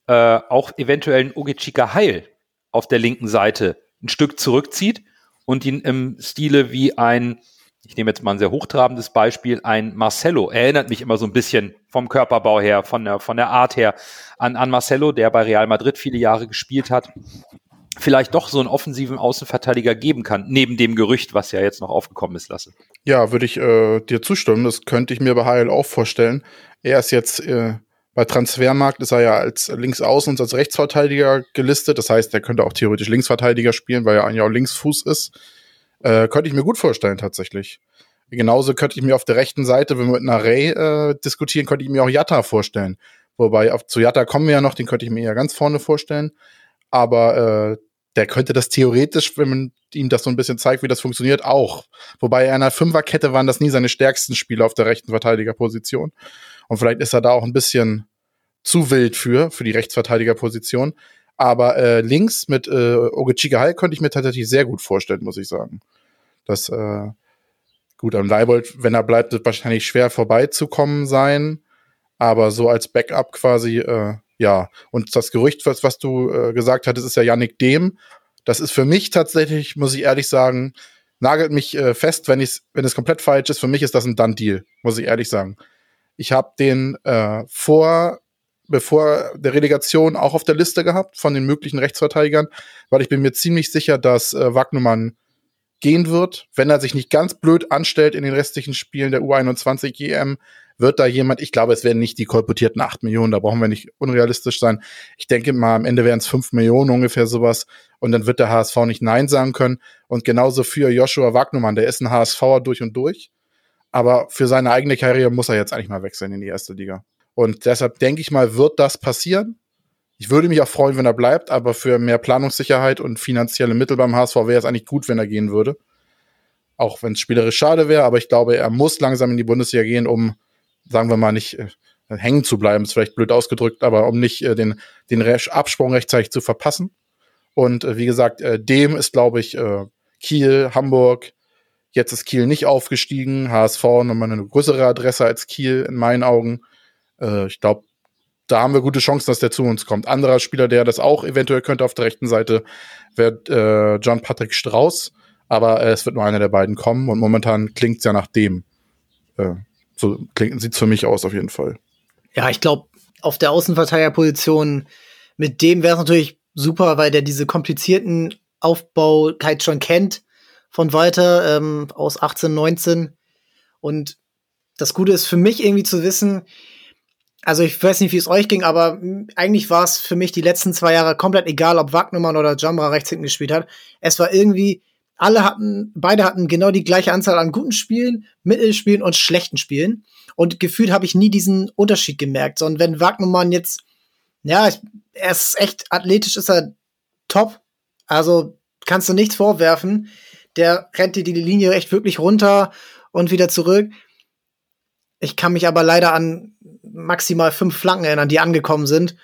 Speaker 1: äh, auch eventuell ein Ogechika Heil auf der linken Seite ein Stück zurückzieht und ihn im Stile wie ein ich nehme jetzt mal ein sehr hochtrabendes Beispiel, ein Marcelo erinnert mich immer so ein bisschen vom Körperbau her, von der, von der Art her an, an Marcelo, der bei Real Madrid viele Jahre gespielt hat, vielleicht doch so einen offensiven Außenverteidiger geben kann, neben dem Gerücht, was ja jetzt noch aufgekommen ist, Lasse.
Speaker 3: Ja, würde ich äh, dir zustimmen. Das könnte ich mir bei HL auch vorstellen. Er ist jetzt äh, bei Transfermarkt ist er ja als Linksaußen und als Rechtsverteidiger gelistet. Das heißt, er könnte auch theoretisch Linksverteidiger spielen, weil er eigentlich auch Linksfuß ist. Äh, könnte ich mir gut vorstellen, tatsächlich. Genauso könnte ich mir auf der rechten Seite, wenn wir mit Ray äh, diskutieren, könnte ich mir auch Jatta vorstellen. Wobei, auf, zu Jatta kommen wir ja noch, den könnte ich mir ja ganz vorne vorstellen. Aber äh, der könnte das theoretisch, wenn man ihm das so ein bisschen zeigt, wie das funktioniert, auch. Wobei in einer Fünferkette waren das nie seine stärksten Spieler auf der rechten Verteidigerposition. Und vielleicht ist er da auch ein bisschen zu wild für, für die Rechtsverteidigerposition. Aber äh, links mit äh, Ogechika Hall könnte ich mir tatsächlich sehr gut vorstellen, muss ich sagen. Das, äh, gut, am Leibold, wenn er bleibt, wird wahrscheinlich schwer vorbeizukommen sein. Aber so als Backup quasi, äh, ja. Und das Gerücht, was, was du äh, gesagt hattest, ist ja Yannick Dehm. Das ist für mich tatsächlich, muss ich ehrlich sagen, nagelt mich äh, fest, wenn, ich's, wenn es komplett falsch ist. Für mich ist das ein Done-Deal, muss ich ehrlich sagen. Ich habe den äh, vor, bevor der Relegation auch auf der Liste gehabt von den möglichen Rechtsverteidigern, weil ich bin mir ziemlich sicher, dass äh, Wagnumann gehen wird, wenn er sich nicht ganz blöd anstellt in den restlichen Spielen der U21 EM, wird da jemand, ich glaube, es werden nicht die kolportierten 8 Millionen, da brauchen wir nicht unrealistisch sein. Ich denke mal, am Ende wären es 5 Millionen ungefähr sowas und dann wird der HSV nicht Nein sagen können. Und genauso für Joshua Wagnumann, der ist ein HSVer durch und durch. Aber für seine eigene Karriere muss er jetzt eigentlich mal wechseln in die erste Liga. Und deshalb denke ich mal, wird das passieren. Ich würde mich auch freuen, wenn er bleibt, aber für mehr Planungssicherheit und finanzielle Mittel beim HSV wäre es eigentlich gut, wenn er gehen würde. Auch wenn es spielerisch schade wäre, aber ich glaube, er muss langsam in die Bundesliga gehen, um, sagen wir mal, nicht äh, hängen zu bleiben. Ist vielleicht blöd ausgedrückt, aber um nicht äh, den, den Absprung rechtzeitig zu verpassen. Und äh, wie gesagt, dem ist, glaube ich, Kiel, Hamburg. Jetzt ist Kiel nicht aufgestiegen. HSV nochmal eine größere Adresse als Kiel in meinen Augen. Ich glaube, da haben wir gute Chancen, dass der zu uns kommt. Anderer Spieler, der das auch eventuell könnte auf der rechten Seite, wäre äh, John Patrick Strauß. Aber äh, es wird nur einer der beiden kommen und momentan klingt es ja nach dem. Äh, so sieht es für mich aus, auf jeden Fall.
Speaker 4: Ja, ich glaube, auf der Außenverteidigerposition mit dem wäre es natürlich super, weil der diese komplizierten Aufbaukeit schon kennt von Walter ähm, aus 18, 19. Und das Gute ist für mich irgendwie zu wissen, also ich weiß nicht, wie es euch ging, aber eigentlich war es für mich die letzten zwei Jahre komplett egal, ob Wagnermann oder Jamra rechts hinten gespielt hat. Es war irgendwie, alle hatten, beide hatten genau die gleiche Anzahl an guten Spielen, Mittelspielen und schlechten Spielen. Und gefühlt habe ich nie diesen Unterschied gemerkt. Sondern wenn Wagnermann jetzt, ja, er ist echt athletisch, ist er top. Also kannst du nichts vorwerfen. Der rennt dir die Linie echt wirklich runter und wieder zurück. Ich kann mich aber leider an maximal fünf Flanken erinnern, die angekommen sind.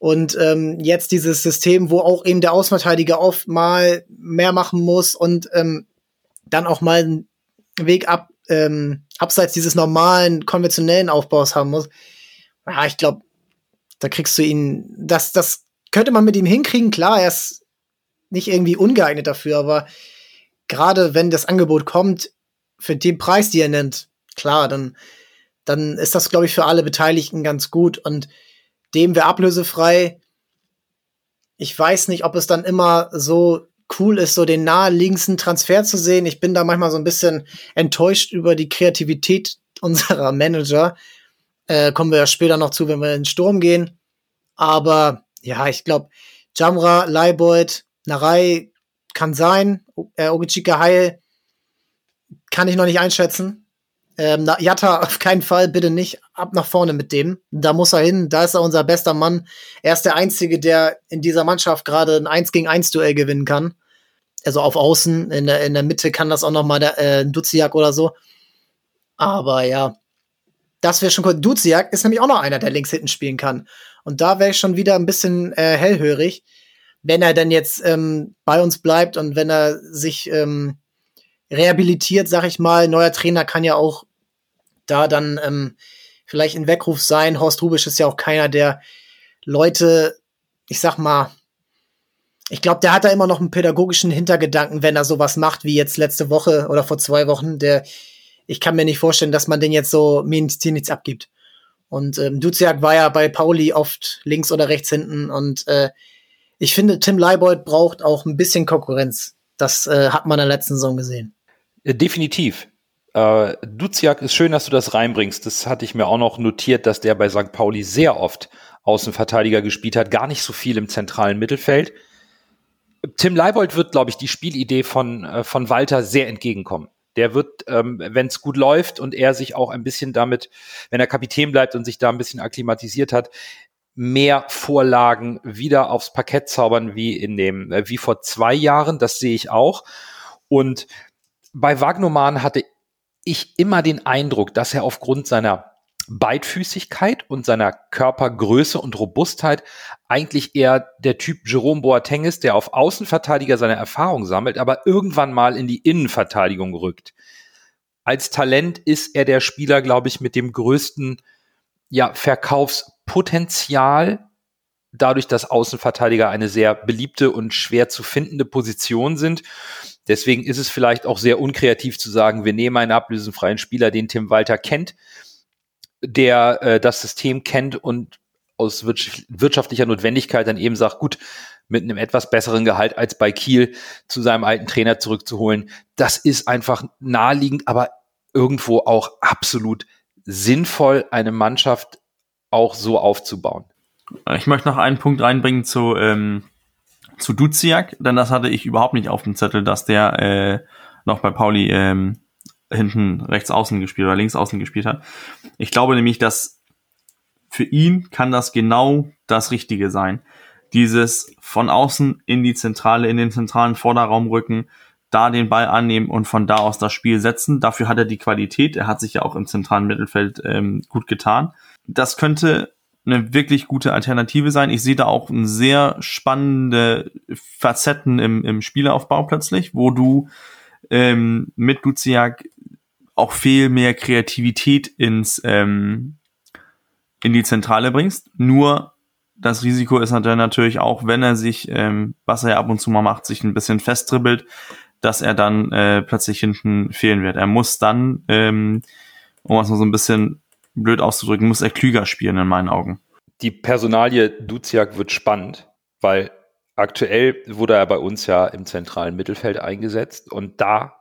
Speaker 4: Und ähm, jetzt dieses System, wo auch eben der Außenverteidiger oft mal mehr machen muss und ähm, dann auch mal einen Weg ab, ähm, abseits dieses normalen, konventionellen Aufbaus haben muss. Ja, ich glaube, da kriegst du ihn, das, das könnte man mit ihm hinkriegen. Klar, er ist nicht irgendwie ungeeignet dafür, aber gerade wenn das Angebot kommt, für den Preis, die er nennt, klar, dann dann ist das, glaube ich, für alle Beteiligten ganz gut. Und dem wäre ablösefrei. Ich weiß nicht, ob es dann immer so cool ist, so den naheliegendsten Transfer zu sehen. Ich bin da manchmal so ein bisschen enttäuscht über die Kreativität unserer Manager. Äh, kommen wir ja später noch zu, wenn wir in den Sturm gehen. Aber ja, ich glaube, Jamra, Leibold, Narei kann sein. Äh, Ogichika Heil kann ich noch nicht einschätzen. Ähm, na, Jatta auf keinen Fall, bitte nicht ab nach vorne mit dem. Da muss er hin, da ist er unser bester Mann. Er ist der Einzige, der in dieser Mannschaft gerade ein 1 gegen 1 Duell gewinnen kann. Also auf Außen, in der, in der Mitte kann das auch noch mal der, äh, Duziak oder so. Aber ja, das wäre schon cool. Duziak ist nämlich auch noch einer, der links hinten spielen kann. Und da wäre ich schon wieder ein bisschen äh, hellhörig, wenn er denn jetzt ähm, bei uns bleibt und wenn er sich ähm, rehabilitiert, sag ich mal. Neuer Trainer kann ja auch da dann ähm, vielleicht ein Weckruf sein. Horst Rubisch ist ja auch keiner, der Leute, ich sag mal, ich glaube, der hat da immer noch einen pädagogischen Hintergedanken, wenn er sowas macht, wie jetzt letzte Woche oder vor zwei Wochen. Der ich kann mir nicht vorstellen, dass man den jetzt so nichts, nichts abgibt. Und ähm, Duziak war ja bei Pauli oft links oder rechts hinten. Und äh, ich finde, Tim Leibold braucht auch ein bisschen Konkurrenz. Das äh, hat man in der letzten Saison gesehen.
Speaker 1: Äh, definitiv. Äh, Duziak ist schön, dass du das reinbringst. Das hatte ich mir auch noch notiert, dass der bei St. Pauli sehr oft Außenverteidiger gespielt hat, gar nicht so viel im zentralen Mittelfeld. Tim Leibold wird, glaube ich, die Spielidee von, äh, von Walter sehr entgegenkommen. Der wird, ähm, wenn es gut läuft und er sich auch ein bisschen damit, wenn er Kapitän bleibt und sich da ein bisschen akklimatisiert hat, mehr Vorlagen wieder aufs Parkett zaubern wie in dem, äh, wie vor zwei Jahren. Das sehe ich auch. Und bei Wagnoman hatte ich immer den Eindruck, dass er aufgrund seiner Beidfüßigkeit und seiner Körpergröße und Robustheit eigentlich eher der Typ Jerome Boateng ist, der auf Außenverteidiger seine Erfahrung sammelt, aber irgendwann mal in die Innenverteidigung rückt. Als Talent ist er der Spieler, glaube ich, mit dem größten ja, Verkaufspotenzial, dadurch, dass Außenverteidiger eine sehr beliebte und schwer zu findende Position sind. Deswegen ist es vielleicht auch sehr unkreativ zu sagen, wir nehmen einen ablösenfreien Spieler, den Tim Walter kennt, der äh, das System kennt und aus wirtschaftlicher Notwendigkeit dann eben sagt, gut, mit einem etwas besseren Gehalt als bei Kiel zu seinem alten Trainer zurückzuholen, das ist einfach naheliegend, aber irgendwo auch absolut sinnvoll, eine Mannschaft auch so aufzubauen.
Speaker 2: Ich möchte noch einen Punkt reinbringen zu, ähm, zu Duziak, denn das hatte ich überhaupt nicht auf dem Zettel, dass der äh, noch bei Pauli ähm, hinten rechts außen gespielt oder links außen gespielt hat. Ich glaube nämlich, dass für ihn kann das genau das Richtige sein. Dieses von außen in die Zentrale, in den zentralen Vorderraum rücken, da den Ball annehmen und von da aus das Spiel setzen. Dafür hat er die Qualität. Er hat sich ja auch im zentralen Mittelfeld ähm, gut getan. Das könnte eine wirklich gute Alternative sein. Ich sehe da auch sehr spannende Facetten im, im Spielaufbau plötzlich, wo du ähm, mit Duziak auch viel mehr Kreativität ins ähm, in die Zentrale bringst. Nur das Risiko ist natürlich auch, wenn er sich, ähm, was er ja ab und zu mal macht, sich ein bisschen festdribbelt, dass er dann äh, plötzlich hinten fehlen wird. Er muss dann, ähm, um es mal so ein bisschen blöd auszudrücken, muss er klüger spielen in meinen Augen.
Speaker 1: Die Personalie Duziak wird spannend, weil aktuell wurde er bei uns ja im zentralen Mittelfeld eingesetzt und da,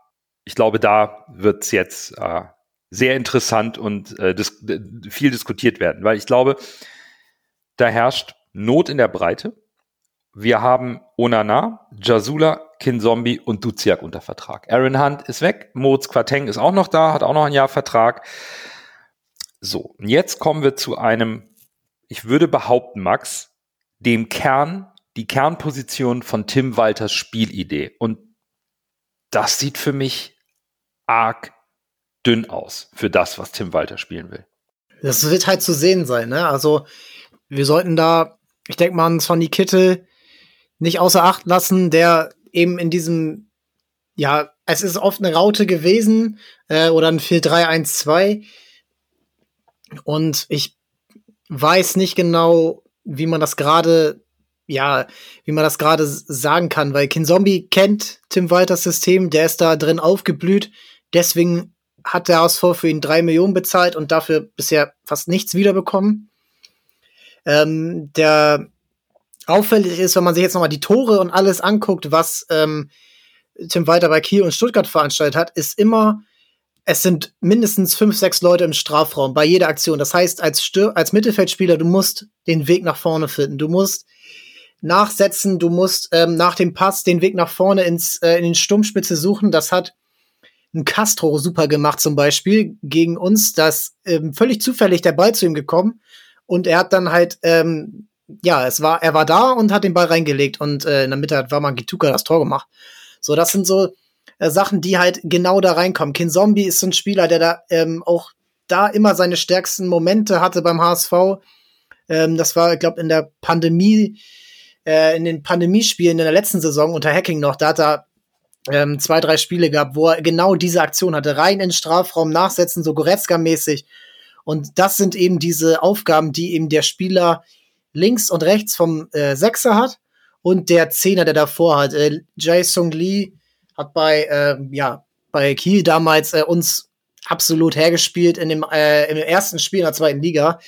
Speaker 1: ich glaube, da wird es jetzt äh, sehr interessant und äh, dis viel diskutiert werden, weil ich glaube, da herrscht Not in der Breite. Wir haben Onana, Jasula, Kinzombie und Duziak unter Vertrag. Aaron Hunt ist weg, Moritz Quateng ist auch noch da, hat auch noch ein Jahr Vertrag. So, und jetzt kommen wir zu einem, ich würde behaupten, Max, dem Kern, die Kernposition von Tim Walters Spielidee. Und das sieht für mich arg dünn aus für das, was Tim Walter spielen will.
Speaker 4: Das wird halt zu sehen sein, ne? Also, wir sollten da, ich denke mal, an Sonny Kittel nicht außer Acht lassen, der eben in diesem, ja, es ist oft eine Raute gewesen äh, oder ein 4-3-1-2 und ich weiß nicht genau, wie man das gerade, ja, wie man das gerade sagen kann, weil Kinzombie kennt Tim Walters System, der ist da drin aufgeblüht. Deswegen hat der HSV für ihn drei Millionen bezahlt und dafür bisher fast nichts wiederbekommen. Ähm, der auffällig ist, wenn man sich jetzt nochmal die Tore und alles anguckt, was ähm, Tim Walter bei Kiel und Stuttgart veranstaltet hat, ist immer es sind mindestens fünf, sechs Leute im Strafraum bei jeder Aktion. Das heißt, als, Stür als Mittelfeldspieler, du musst den Weg nach vorne finden. Du musst nachsetzen, du musst ähm, nach dem Pass den Weg nach vorne ins, äh, in den Sturmspitze suchen. Das hat ein Castro super gemacht zum Beispiel gegen uns. dass ähm, völlig zufällig der Ball zu ihm gekommen und er hat dann halt ähm, ja, es war, er war da und hat den Ball reingelegt und äh, in der Mitte hat Waman Gituka das Tor gemacht. So, das sind so äh, Sachen, die halt genau da reinkommen. Kin Zombie ist so ein Spieler, der da ähm, auch da immer seine stärksten Momente hatte beim HSV. Ähm, das war, ich glaube, in der Pandemie, äh, in den Pandemiespielen in der letzten Saison unter Hacking noch, da hat er ähm, zwei, drei Spiele gehabt, wo er genau diese Aktion hatte. Rein in den Strafraum, nachsetzen, so Goretzka-mäßig. Und das sind eben diese Aufgaben, die eben der Spieler links und rechts vom äh, Sechser hat und der Zehner, der davor hat. Äh, Jae Sung Lee hat bei, äh, ja, bei Kiel damals äh, uns absolut hergespielt in dem, äh, im ersten Spiel in der zweiten Liga.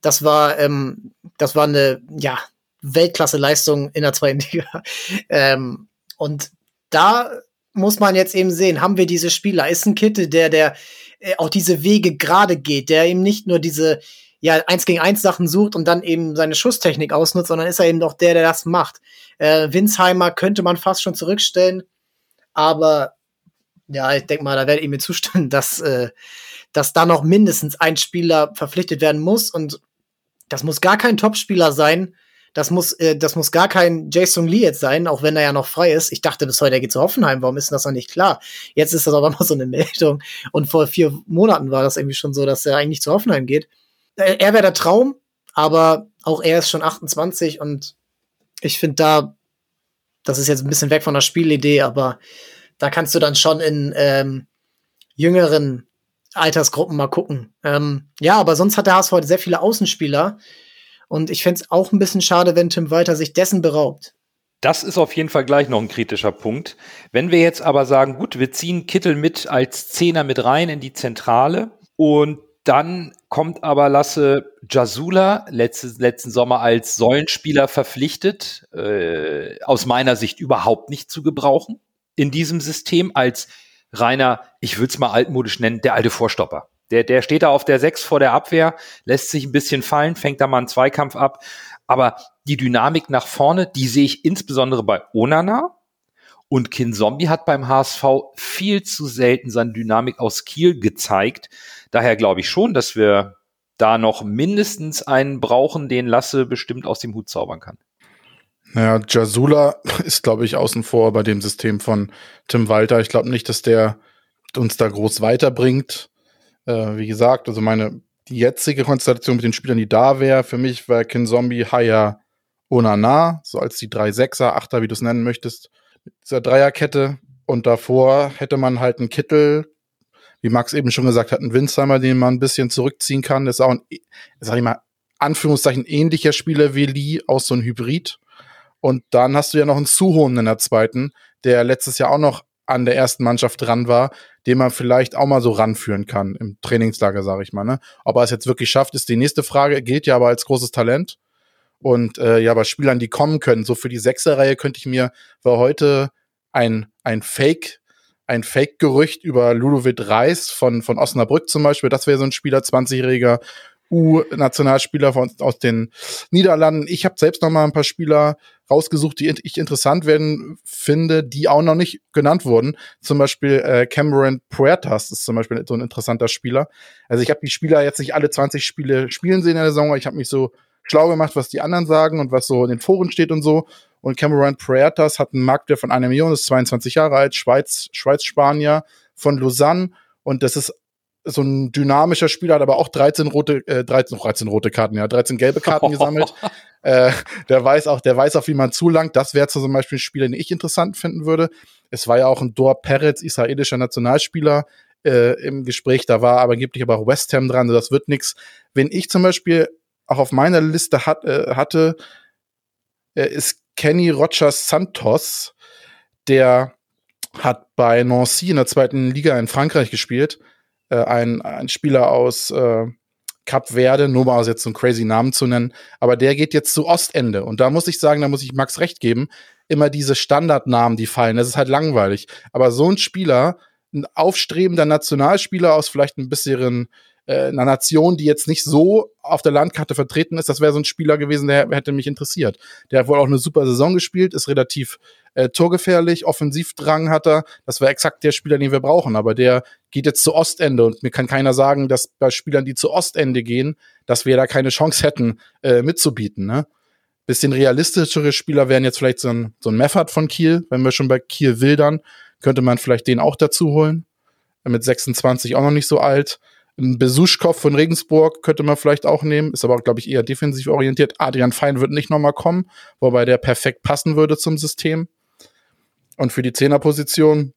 Speaker 4: Das war, ähm, das war eine, ja, Weltklasse-Leistung in der zweiten Liga. Ähm, und da muss man jetzt eben sehen, haben wir diese Spieler? Ist ein Kittel, der, der äh, auch diese Wege gerade geht, der eben nicht nur diese ja, eins gegen eins Sachen sucht und dann eben seine Schusstechnik ausnutzt, sondern ist er eben auch der, der das macht. Äh, Winsheimer könnte man fast schon zurückstellen, aber ja, ich denke mal, da werdet ihr mir zustimmen, dass, äh, dass da noch mindestens ein Spieler verpflichtet werden muss und das muss gar kein Topspieler sein, das muss, äh, das muss gar kein Jason Lee jetzt sein, auch wenn er ja noch frei ist. Ich dachte bis heute, er geht zu Hoffenheim. Warum ist denn das noch nicht klar? Jetzt ist das aber mal so eine Meldung. Und vor vier Monaten war das irgendwie schon so, dass er eigentlich zu Hoffenheim geht. Er, er wäre der Traum, aber auch er ist schon 28 und ich finde da, das ist jetzt ein bisschen weg von der Spielidee, aber da kannst du dann schon in ähm, jüngeren Altersgruppen mal gucken. Ähm, ja, aber sonst hat der HSV heute sehr viele Außenspieler. Und ich fände es auch ein bisschen schade, wenn Tim Walter sich dessen beraubt.
Speaker 1: Das ist auf jeden Fall gleich noch ein kritischer Punkt. Wenn wir jetzt aber sagen, gut, wir ziehen Kittel mit als Zehner mit rein in die Zentrale und dann kommt aber Lasse Jasula letztes, letzten Sommer als Säulenspieler verpflichtet, äh, aus meiner Sicht überhaupt nicht zu gebrauchen in diesem System als reiner, ich würde es mal altmodisch nennen, der alte Vorstopper. Der, der steht da auf der 6 vor der Abwehr, lässt sich ein bisschen fallen, fängt da mal einen Zweikampf ab. Aber die Dynamik nach vorne, die sehe ich insbesondere bei Onana. Und Kin Zombie hat beim HSV viel zu selten seine Dynamik aus Kiel gezeigt. Daher glaube ich schon, dass wir da noch mindestens einen brauchen, den Lasse bestimmt aus dem Hut zaubern kann.
Speaker 3: Naja, Jasula ist, glaube ich, außen vor bei dem System von Tim Walter. Ich glaube nicht, dass der uns da groß weiterbringt. Äh, wie gesagt, also meine, die jetzige Konstellation mit den Spielern, die da wäre, für mich war Kin Zombie, Haya, Onana, so als die drei Sechser, Achter, wie du es nennen möchtest, dieser Dreierkette. Und davor hätte man halt einen Kittel, wie Max eben schon gesagt hat, einen Winsheimer, den man ein bisschen zurückziehen kann. Das ist auch ein, sag ich mal, Anführungszeichen ähnlicher Spieler wie Lee, aus so ein Hybrid. Und dann hast du ja noch einen Suhonen in der zweiten, der letztes Jahr auch noch an der ersten Mannschaft dran war, den man vielleicht auch mal so ranführen kann im Trainingslager, sage ich mal. Ne? Ob er es jetzt wirklich schafft, ist die nächste Frage. Gilt ja aber als großes Talent. Und äh, ja, bei Spielern, die kommen können, so für die Sechserreihe könnte ich mir, war heute ein, ein Fake, ein Fake-Gerücht über Ludovic Reis von, von Osnabrück zum Beispiel. Das wäre so ein Spieler, 20-jähriger U-Nationalspieler aus den Niederlanden. Ich habe selbst noch mal ein paar Spieler rausgesucht, die ich interessant werden finde, die auch noch nicht genannt wurden. Zum Beispiel äh, Cameron Puertas ist zum Beispiel so ein interessanter Spieler. Also ich habe die Spieler jetzt nicht alle 20 Spiele spielen sehen in der Saison, aber ich habe mich so schlau gemacht, was die anderen sagen und was so in den Foren steht und so. Und Cameron Puertas hat einen Marktwert von einer Million, ist 22 Jahre alt, Schweiz, Schweiz-Spanier von Lausanne. Und das ist so ein dynamischer Spieler, hat aber auch 13 rote, äh, 13, 13 rote Karten, ja, 13 gelbe Karten gesammelt. äh, der weiß auch, der weiß auch, wie man zulangt. Das wäre zum Beispiel ein Spieler, den ich interessant finden würde. Es war ja auch ein Dor Peretz, israelischer Nationalspieler, äh, im Gespräch. Da war aber angeblich aber auch West Ham dran. Das wird nix. Wenn ich zum Beispiel auch auf meiner Liste hat, äh, hatte, äh, ist Kenny Rogers Santos, der hat bei Nancy in der zweiten Liga in Frankreich gespielt äh, ein, ein Spieler aus äh, Cap Verde, nur mal jetzt so einen crazy Namen zu nennen, aber der geht jetzt zu Ostende. Und da muss ich sagen, da muss ich Max recht geben, immer diese Standardnamen, die fallen, das ist halt langweilig. Aber so ein Spieler, ein aufstrebender Nationalspieler aus vielleicht ein bisschen äh, einer Nation, die jetzt nicht so auf der Landkarte vertreten ist, das wäre so ein Spieler gewesen, der hätte mich interessiert. Der hat wohl auch eine super Saison gespielt, ist relativ äh, torgefährlich, Offensivdrang hat er. Das wäre exakt der Spieler, den wir brauchen. Aber der geht jetzt zu Ostende und mir kann keiner sagen, dass bei Spielern, die zu Ostende gehen, dass wir da keine Chance hätten, äh, mitzubieten. Ne? Bisschen realistischere Spieler wären jetzt vielleicht so ein, so ein Meffert von Kiel, wenn wir schon bei Kiel wildern, könnte man vielleicht den auch dazu holen. Mit 26 auch noch nicht so alt. Ein Besuschkow von Regensburg könnte man vielleicht auch nehmen, ist aber, glaube ich, eher defensiv orientiert. Adrian Fein wird nicht nochmal kommen, wobei der perfekt passen würde zum System. Und für die Zehnerposition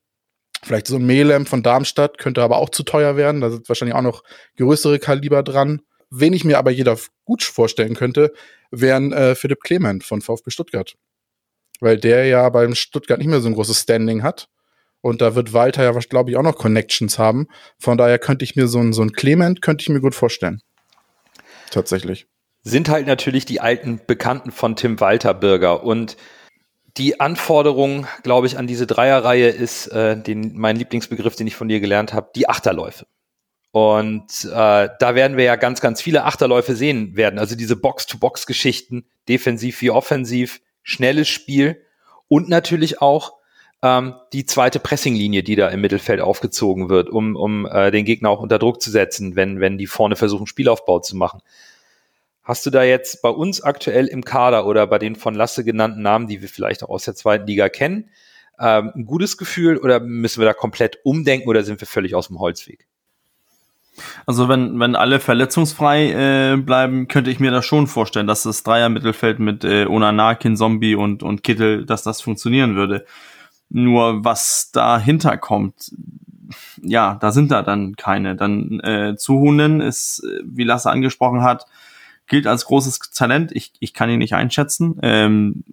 Speaker 3: vielleicht so ein Melem von Darmstadt, könnte aber auch zu teuer werden. Da sind wahrscheinlich auch noch größere Kaliber dran. Wen ich mir aber jeder gut vorstellen könnte, wären äh, Philipp Clement von VfB Stuttgart. Weil der ja beim Stuttgart nicht mehr so ein großes Standing hat Und da wird Walter ja, glaube ich, auch noch Connections haben. Von daher könnte ich mir so ein, so ein Clement, könnte ich mir gut vorstellen. Tatsächlich.
Speaker 1: Sind halt natürlich die alten Bekannten von Tim Walter Bürger. Und die Anforderung, glaube ich, an diese Dreierreihe ist äh, den, mein Lieblingsbegriff, den ich von dir gelernt habe, die Achterläufe. Und äh, da werden wir ja ganz, ganz viele Achterläufe sehen werden. Also diese Box-to-Box-Geschichten, defensiv wie offensiv, schnelles Spiel und natürlich auch ähm, die zweite Pressinglinie, die da im Mittelfeld aufgezogen wird, um, um äh, den Gegner auch unter Druck zu setzen, wenn, wenn die vorne versuchen, Spielaufbau zu machen. Hast du da jetzt bei uns aktuell im Kader oder bei den von Lasse genannten Namen, die wir vielleicht auch aus der zweiten Liga kennen, ähm, ein gutes Gefühl oder müssen wir da komplett umdenken oder sind wir völlig aus dem Holzweg?
Speaker 2: Also wenn, wenn alle verletzungsfrei äh, bleiben, könnte ich mir das schon vorstellen, dass das Dreier-Mittelfeld mit äh, Onana, Zombie und, und Kittel, dass das funktionieren würde. Nur was dahinter kommt, ja, da sind da dann keine. Dann äh, Zuhunen ist, äh, wie Lasse angesprochen hat, gilt als großes Talent. Ich, ich kann ihn nicht einschätzen. Ähm,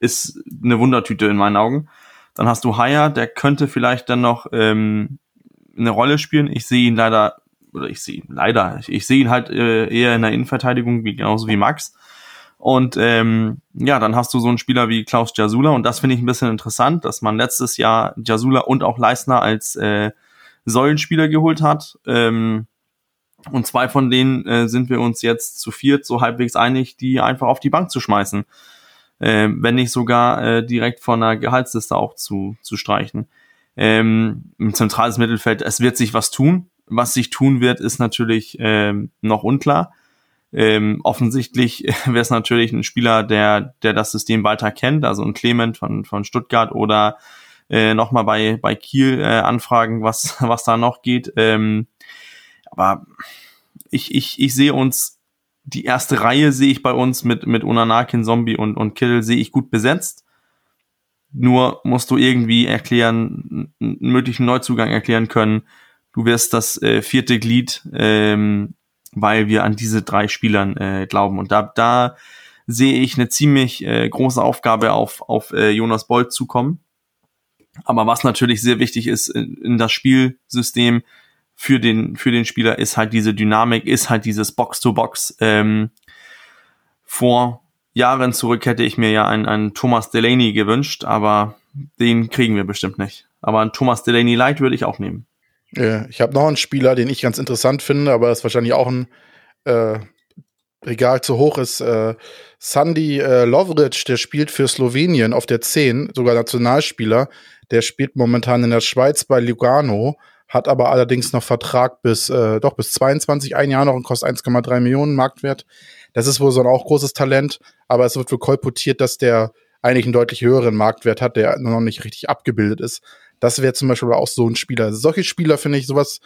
Speaker 2: ist eine Wundertüte in meinen Augen. Dann hast du Haya, der könnte vielleicht dann noch ähm, eine Rolle spielen. Ich sehe ihn leider, oder ich sehe ihn leider, ich, ich sehe ihn halt äh, eher in der Innenverteidigung, wie, genauso wie Max. Und ähm, ja, dann hast du so einen Spieler wie Klaus Jasula und das finde ich ein bisschen interessant, dass man letztes Jahr Jasula und auch Leisner als äh, Säulenspieler geholt hat. Ähm, und zwei von denen äh, sind wir uns jetzt zu viert so halbwegs einig, die einfach auf die Bank zu schmeißen. Äh, wenn nicht sogar äh, direkt von der Gehaltsliste auch zu, zu streichen. Ähm, Im zentrales Mittelfeld, es wird sich was tun. Was sich tun wird, ist natürlich ähm, noch unklar. Ähm, offensichtlich wäre es natürlich ein Spieler, der, der das System weiter kennt, also ein Clement von, von Stuttgart oder äh, nochmal bei, bei Kiel äh, anfragen, was, was da noch geht. Ähm, aber ich, ich, ich sehe uns, die erste Reihe sehe ich bei uns mit, mit Unanakin, Zombie und, und Kill sehe ich gut besetzt. Nur musst du irgendwie erklären, einen möglichen Neuzugang erklären können. Du wirst das äh, vierte Glied ähm, weil wir an diese drei Spielern äh, glauben. Und da, da sehe ich eine ziemlich äh, große Aufgabe auf, auf äh, Jonas Bolt zukommen. Aber was natürlich sehr wichtig ist in, in das Spielsystem für den, für den Spieler, ist halt diese Dynamik, ist halt dieses Box-to-Box. Ähm, vor Jahren zurück hätte ich mir ja einen, einen Thomas Delaney gewünscht, aber den kriegen wir bestimmt nicht. Aber einen Thomas Delaney Light würde ich auch nehmen.
Speaker 3: Ja, ich habe noch einen Spieler, den ich ganz interessant finde, aber das ist wahrscheinlich auch ein äh, Regal zu hoch ist. Äh, Sandy äh, Lovric, der spielt für Slowenien auf der 10, sogar Nationalspieler. Der spielt momentan in der Schweiz bei Lugano, hat aber allerdings noch Vertrag bis, äh, doch bis 22, ein Jahr noch und kostet 1,3 Millionen Marktwert. Das ist wohl so ein auch großes Talent, aber es wird wohl kolportiert, dass der eigentlich einen deutlich höheren Marktwert hat, der noch nicht richtig abgebildet ist. Das wäre zum Beispiel auch so ein Spieler. Solche Spieler finde ich, sowas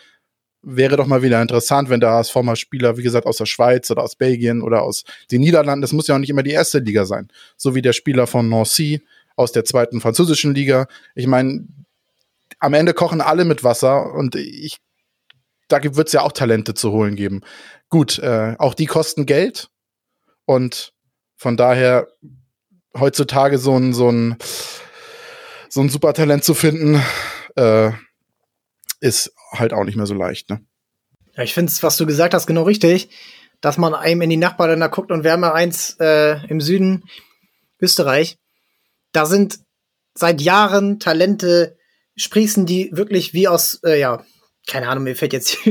Speaker 3: wäre doch mal wieder interessant, wenn der HSV mal Spieler, wie gesagt, aus der Schweiz oder aus Belgien oder aus den Niederlanden, das muss ja auch nicht immer die erste Liga sein. So wie der Spieler von Nancy aus der zweiten französischen Liga. Ich meine, am Ende kochen alle mit Wasser und ich, da wird es ja auch Talente zu holen geben. Gut, äh, auch die kosten Geld und von daher heutzutage so ein, so ein, so ein Supertalent zu finden, äh, ist halt auch nicht mehr so leicht, ne?
Speaker 4: Ja, ich finde es, was du gesagt hast, genau richtig, dass man einem in die Nachbarländer guckt und wir haben ja eins äh, im Süden, Österreich. Da sind seit Jahren Talente sprießen, die wirklich wie aus, äh, ja, keine Ahnung, mir fällt jetzt.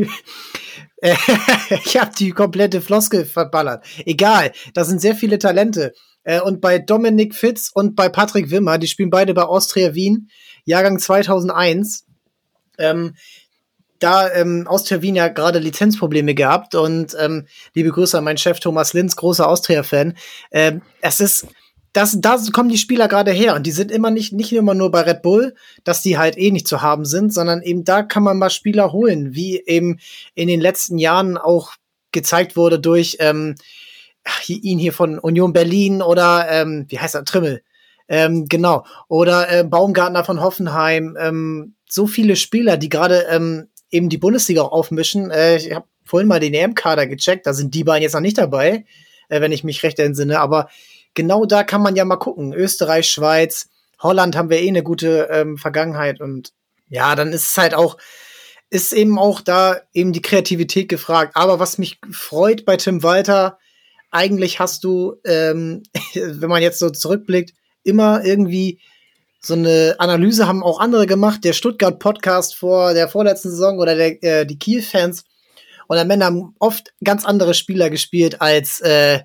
Speaker 4: ich habe die komplette Floskel verballert. Egal, da sind sehr viele Talente. Äh, und bei Dominik Fitz und bei Patrick Wimmer, die spielen beide bei Austria Wien, Jahrgang 2001. Ähm, da ähm, Austria Wien ja gerade Lizenzprobleme gehabt und ähm, liebe Grüße an meinen Chef Thomas Linz, großer Austria-Fan. Ähm, es ist, das, da kommen die Spieler gerade her und die sind immer nicht, nicht immer nur bei Red Bull, dass die halt eh nicht zu haben sind, sondern eben da kann man mal Spieler holen, wie eben in den letzten Jahren auch gezeigt wurde durch ähm, ihn hier von Union Berlin oder ähm, wie heißt er, Trimmel. Ähm, genau. Oder äh, Baumgartner von Hoffenheim. Ähm, so viele Spieler, die gerade ähm, eben die Bundesliga auch aufmischen. Äh, ich habe vorhin mal den EM-Kader gecheckt, da sind die beiden jetzt noch nicht dabei, äh, wenn ich mich recht entsinne. Aber genau da kann man ja mal gucken. Österreich, Schweiz, Holland haben wir eh eine gute ähm, Vergangenheit und ja, dann ist es halt auch, ist eben auch da eben die Kreativität gefragt. Aber was mich freut bei Tim Walter, eigentlich hast du, ähm, wenn man jetzt so zurückblickt, immer irgendwie so eine Analyse haben auch andere gemacht, der Stuttgart Podcast vor der vorletzten Saison oder der, äh, die Kiel-Fans. Und am Ende haben oft ganz andere Spieler gespielt als äh,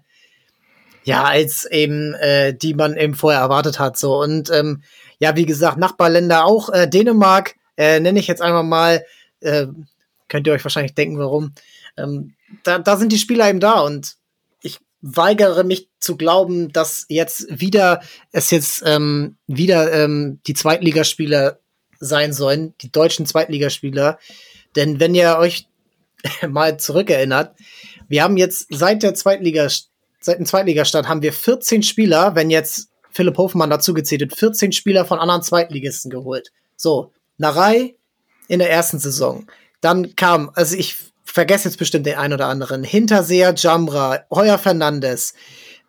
Speaker 4: ja, als eben äh, die man eben vorher erwartet hat. So und ähm, ja, wie gesagt, Nachbarländer auch äh, Dänemark äh, nenne ich jetzt einfach mal. Äh, könnt ihr euch wahrscheinlich denken, warum. Ähm, da, da sind die Spieler eben da und weigere mich zu glauben, dass jetzt wieder es jetzt ähm, wieder ähm, die Zweitligaspieler sein sollen, die deutschen Zweitligaspieler. Denn wenn ihr euch mal zurückerinnert, wir haben jetzt seit der Zweitliga seit dem Zweitligastart haben wir 14 Spieler, wenn jetzt Philipp Hofmann dazu gezählt wird, 14 Spieler von anderen Zweitligisten geholt. So, Narei in der ersten Saison. Dann kam, also ich vergesse jetzt bestimmt den einen oder anderen, Hinterseher Jamra, Heuer Fernandes,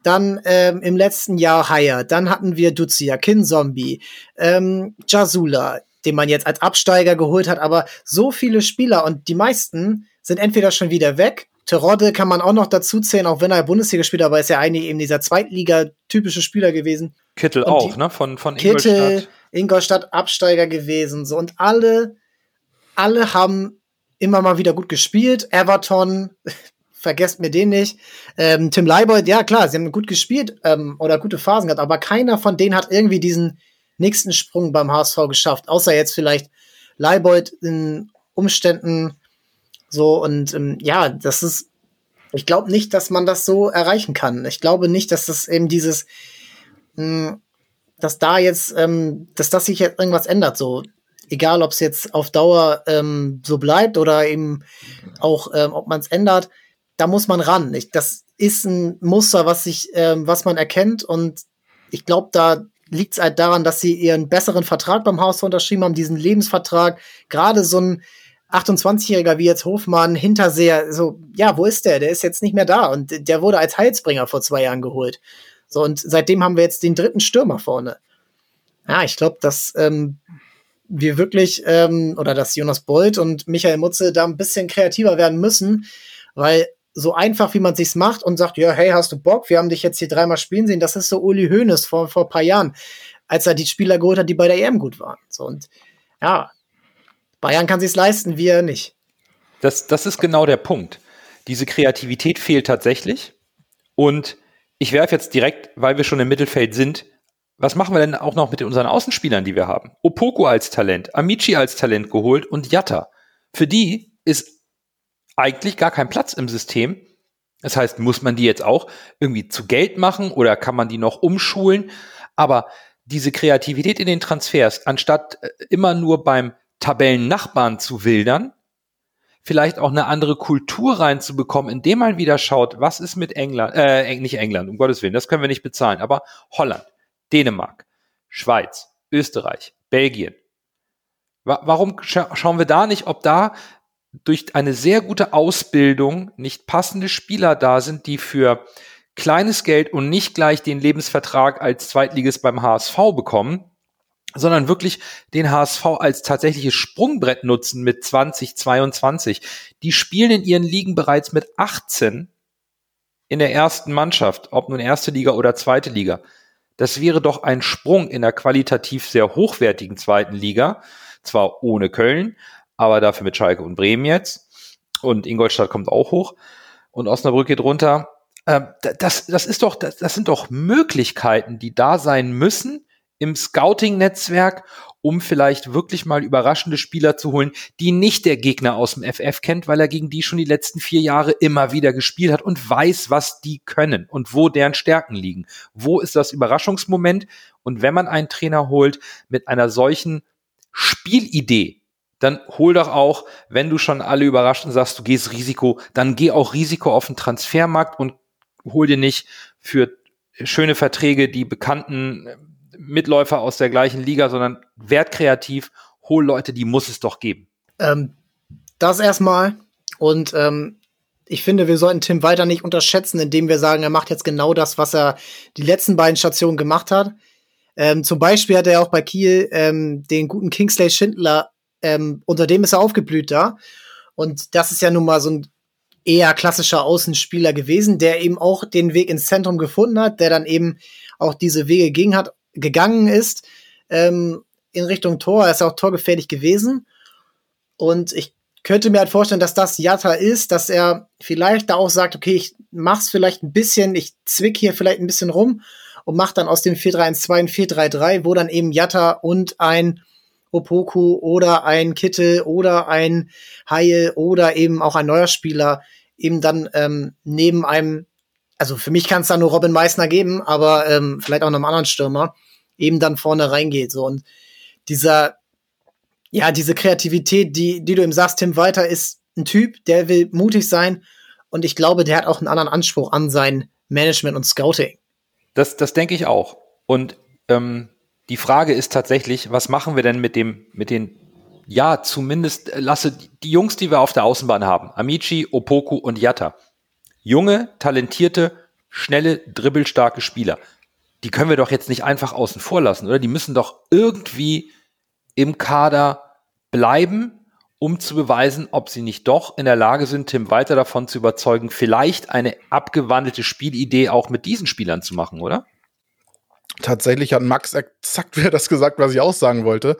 Speaker 4: dann ähm, im letzten Jahr Haya, dann hatten wir Duzia, Kin Zombie, ähm, Jasula, den man jetzt als Absteiger geholt hat, aber so viele Spieler und die meisten sind entweder schon wieder weg Terodde kann man auch noch dazu zählen, auch wenn er Bundesliga spielt, aber ist ja eigentlich eben dieser Zweitliga-typische Spieler gewesen.
Speaker 1: Kittel
Speaker 4: Und
Speaker 1: auch, ne? Von, von
Speaker 4: Kittel,
Speaker 1: Ingolstadt.
Speaker 4: Ingolstadt Absteiger gewesen. So. Und alle, alle haben immer mal wieder gut gespielt. Everton, vergesst mir den nicht. Ähm, Tim Leibold, ja klar, sie haben gut gespielt ähm, oder gute Phasen gehabt, aber keiner von denen hat irgendwie diesen nächsten Sprung beim HSV geschafft. Außer jetzt vielleicht Leibold in Umständen so. Und ähm, ja, das ist, ich glaube nicht, dass man das so erreichen kann. Ich glaube nicht, dass das eben dieses, mh, dass da jetzt, ähm, dass das sich jetzt irgendwas ändert, so. Egal, ob es jetzt auf Dauer ähm, so bleibt oder eben auch, ähm, ob man es ändert, da muss man ran. Ich, das ist ein Muster, was sich, ähm, was man erkennt und ich glaube, da liegt es halt daran, dass sie ihren besseren Vertrag beim Haus unterschrieben haben, diesen Lebensvertrag. Gerade so ein 28-Jähriger wie jetzt Hofmann, Hinterseher, so, ja, wo ist der? Der ist jetzt nicht mehr da und der wurde als Heilsbringer vor zwei Jahren geholt. So, und seitdem haben wir jetzt den dritten Stürmer vorne. Ja, ich glaube, dass ähm, wir wirklich, ähm, oder dass Jonas Bold und Michael Mutze da ein bisschen kreativer werden müssen, weil so einfach, wie man sich's macht und sagt, ja, hey, hast du Bock? Wir haben dich jetzt hier dreimal spielen sehen. Das ist so Uli Hoeneß vor, vor ein paar Jahren, als er die Spieler geholt hat, die bei der EM gut waren. So, und ja, Bayern kann sich's leisten, wir nicht.
Speaker 1: Das, das ist genau der Punkt. Diese Kreativität fehlt tatsächlich. Und ich werfe jetzt direkt, weil wir schon im Mittelfeld sind, was machen wir denn auch noch mit unseren Außenspielern, die wir haben? Opoko als Talent, Amici als Talent geholt und Jatta. Für die ist eigentlich gar kein Platz im System. Das heißt, muss man die jetzt auch irgendwie zu Geld machen oder kann man die noch umschulen? Aber diese Kreativität in den Transfers, anstatt äh, immer nur beim Tabellennachbarn zu wildern, vielleicht auch eine andere Kultur reinzubekommen, indem man wieder schaut, was ist mit England, äh, nicht England, um Gottes Willen, das können wir nicht bezahlen, aber Holland, Dänemark, Schweiz, Österreich, Belgien. Wa warum scha schauen wir da nicht, ob da durch eine sehr gute Ausbildung nicht passende Spieler da sind, die für kleines Geld und nicht gleich den Lebensvertrag als Zweitligist beim HSV bekommen, sondern wirklich den HSV als tatsächliches Sprungbrett nutzen mit 2022. Die spielen in ihren Ligen bereits mit 18 in der ersten Mannschaft, ob nun erste Liga oder zweite Liga. Das wäre doch ein Sprung in der qualitativ sehr hochwertigen zweiten Liga, zwar ohne Köln, aber dafür mit Schalke und Bremen jetzt. Und Ingolstadt kommt auch hoch und Osnabrück geht runter. Ähm, da- das, das ist doch, das, das sind doch Möglichkeiten, die da sein müssen im Scouting-Netzwerk, um vielleicht wirklich mal überraschende Spieler zu holen, die nicht der Gegner aus dem FF kennt, weil er gegen die schon die letzten vier Jahre immer wieder gespielt hat und weiß, was die können und wo deren Stärken liegen. Wo ist das Überraschungsmoment? Und wenn man einen Trainer holt mit einer solchen Spielidee, dann hol doch auch, wenn du schon alle überrascht und sagst, du gehst Risiko, dann geh auch Risiko auf den Transfermarkt und hol dir nicht für schöne Verträge die bekannten Mitläufer aus der gleichen Liga, sondern werd kreativ, hol Leute, die muss es doch geben.
Speaker 4: Ähm, das erstmal. Und ähm, ich finde, wir sollten Tim weiter nicht unterschätzen, indem wir sagen, er macht jetzt genau das, was er die letzten beiden Stationen gemacht hat. Ähm, zum Beispiel hat er auch bei Kiel ähm, den guten Kingsley Schindler, ähm, unter dem ist er aufgeblüht da. Und das ist ja nun mal so ein eher klassischer Außenspieler gewesen, der eben auch den Weg ins Zentrum gefunden hat, der dann eben auch diese Wege ging hat, gegangen ist ähm, in Richtung Tor. Er ist auch torgefährlich gewesen. Und ich könnte mir halt vorstellen, dass das Jatta ist, dass er vielleicht da auch sagt, okay, ich mach's vielleicht ein bisschen, ich zwick hier vielleicht ein bisschen rum und mach dann aus dem 4-3-1-2 ein 4-3-3, wo dann eben Jatta und ein Opoku oder ein Kittel oder ein Haie oder eben auch ein neuer Spieler eben dann ähm, neben einem, also für mich kann es da nur Robin Meissner geben, aber ähm, vielleicht auch einem anderen Stürmer, eben dann vorne reingeht. So und dieser, ja, diese Kreativität, die, die du ihm sagst, Tim Walter ist ein Typ, der will mutig sein und ich glaube, der hat auch einen anderen Anspruch an sein Management und Scouting.
Speaker 1: Das, das denke ich auch. Und ähm, die Frage ist tatsächlich, was machen wir denn mit dem, mit den, ja, zumindest äh, lasse die Jungs, die wir auf der Außenbahn haben, Amici, Opoku und Yatta. Junge, talentierte, schnelle, dribbelstarke Spieler. Die können wir doch jetzt nicht einfach außen vor lassen, oder? Die müssen doch irgendwie im Kader bleiben, um zu beweisen, ob sie nicht doch in der Lage sind, Tim weiter davon zu überzeugen, vielleicht eine abgewandelte Spielidee auch mit diesen Spielern zu machen, oder?
Speaker 3: Tatsächlich hat Max exakt wieder das gesagt, was ich auch sagen wollte.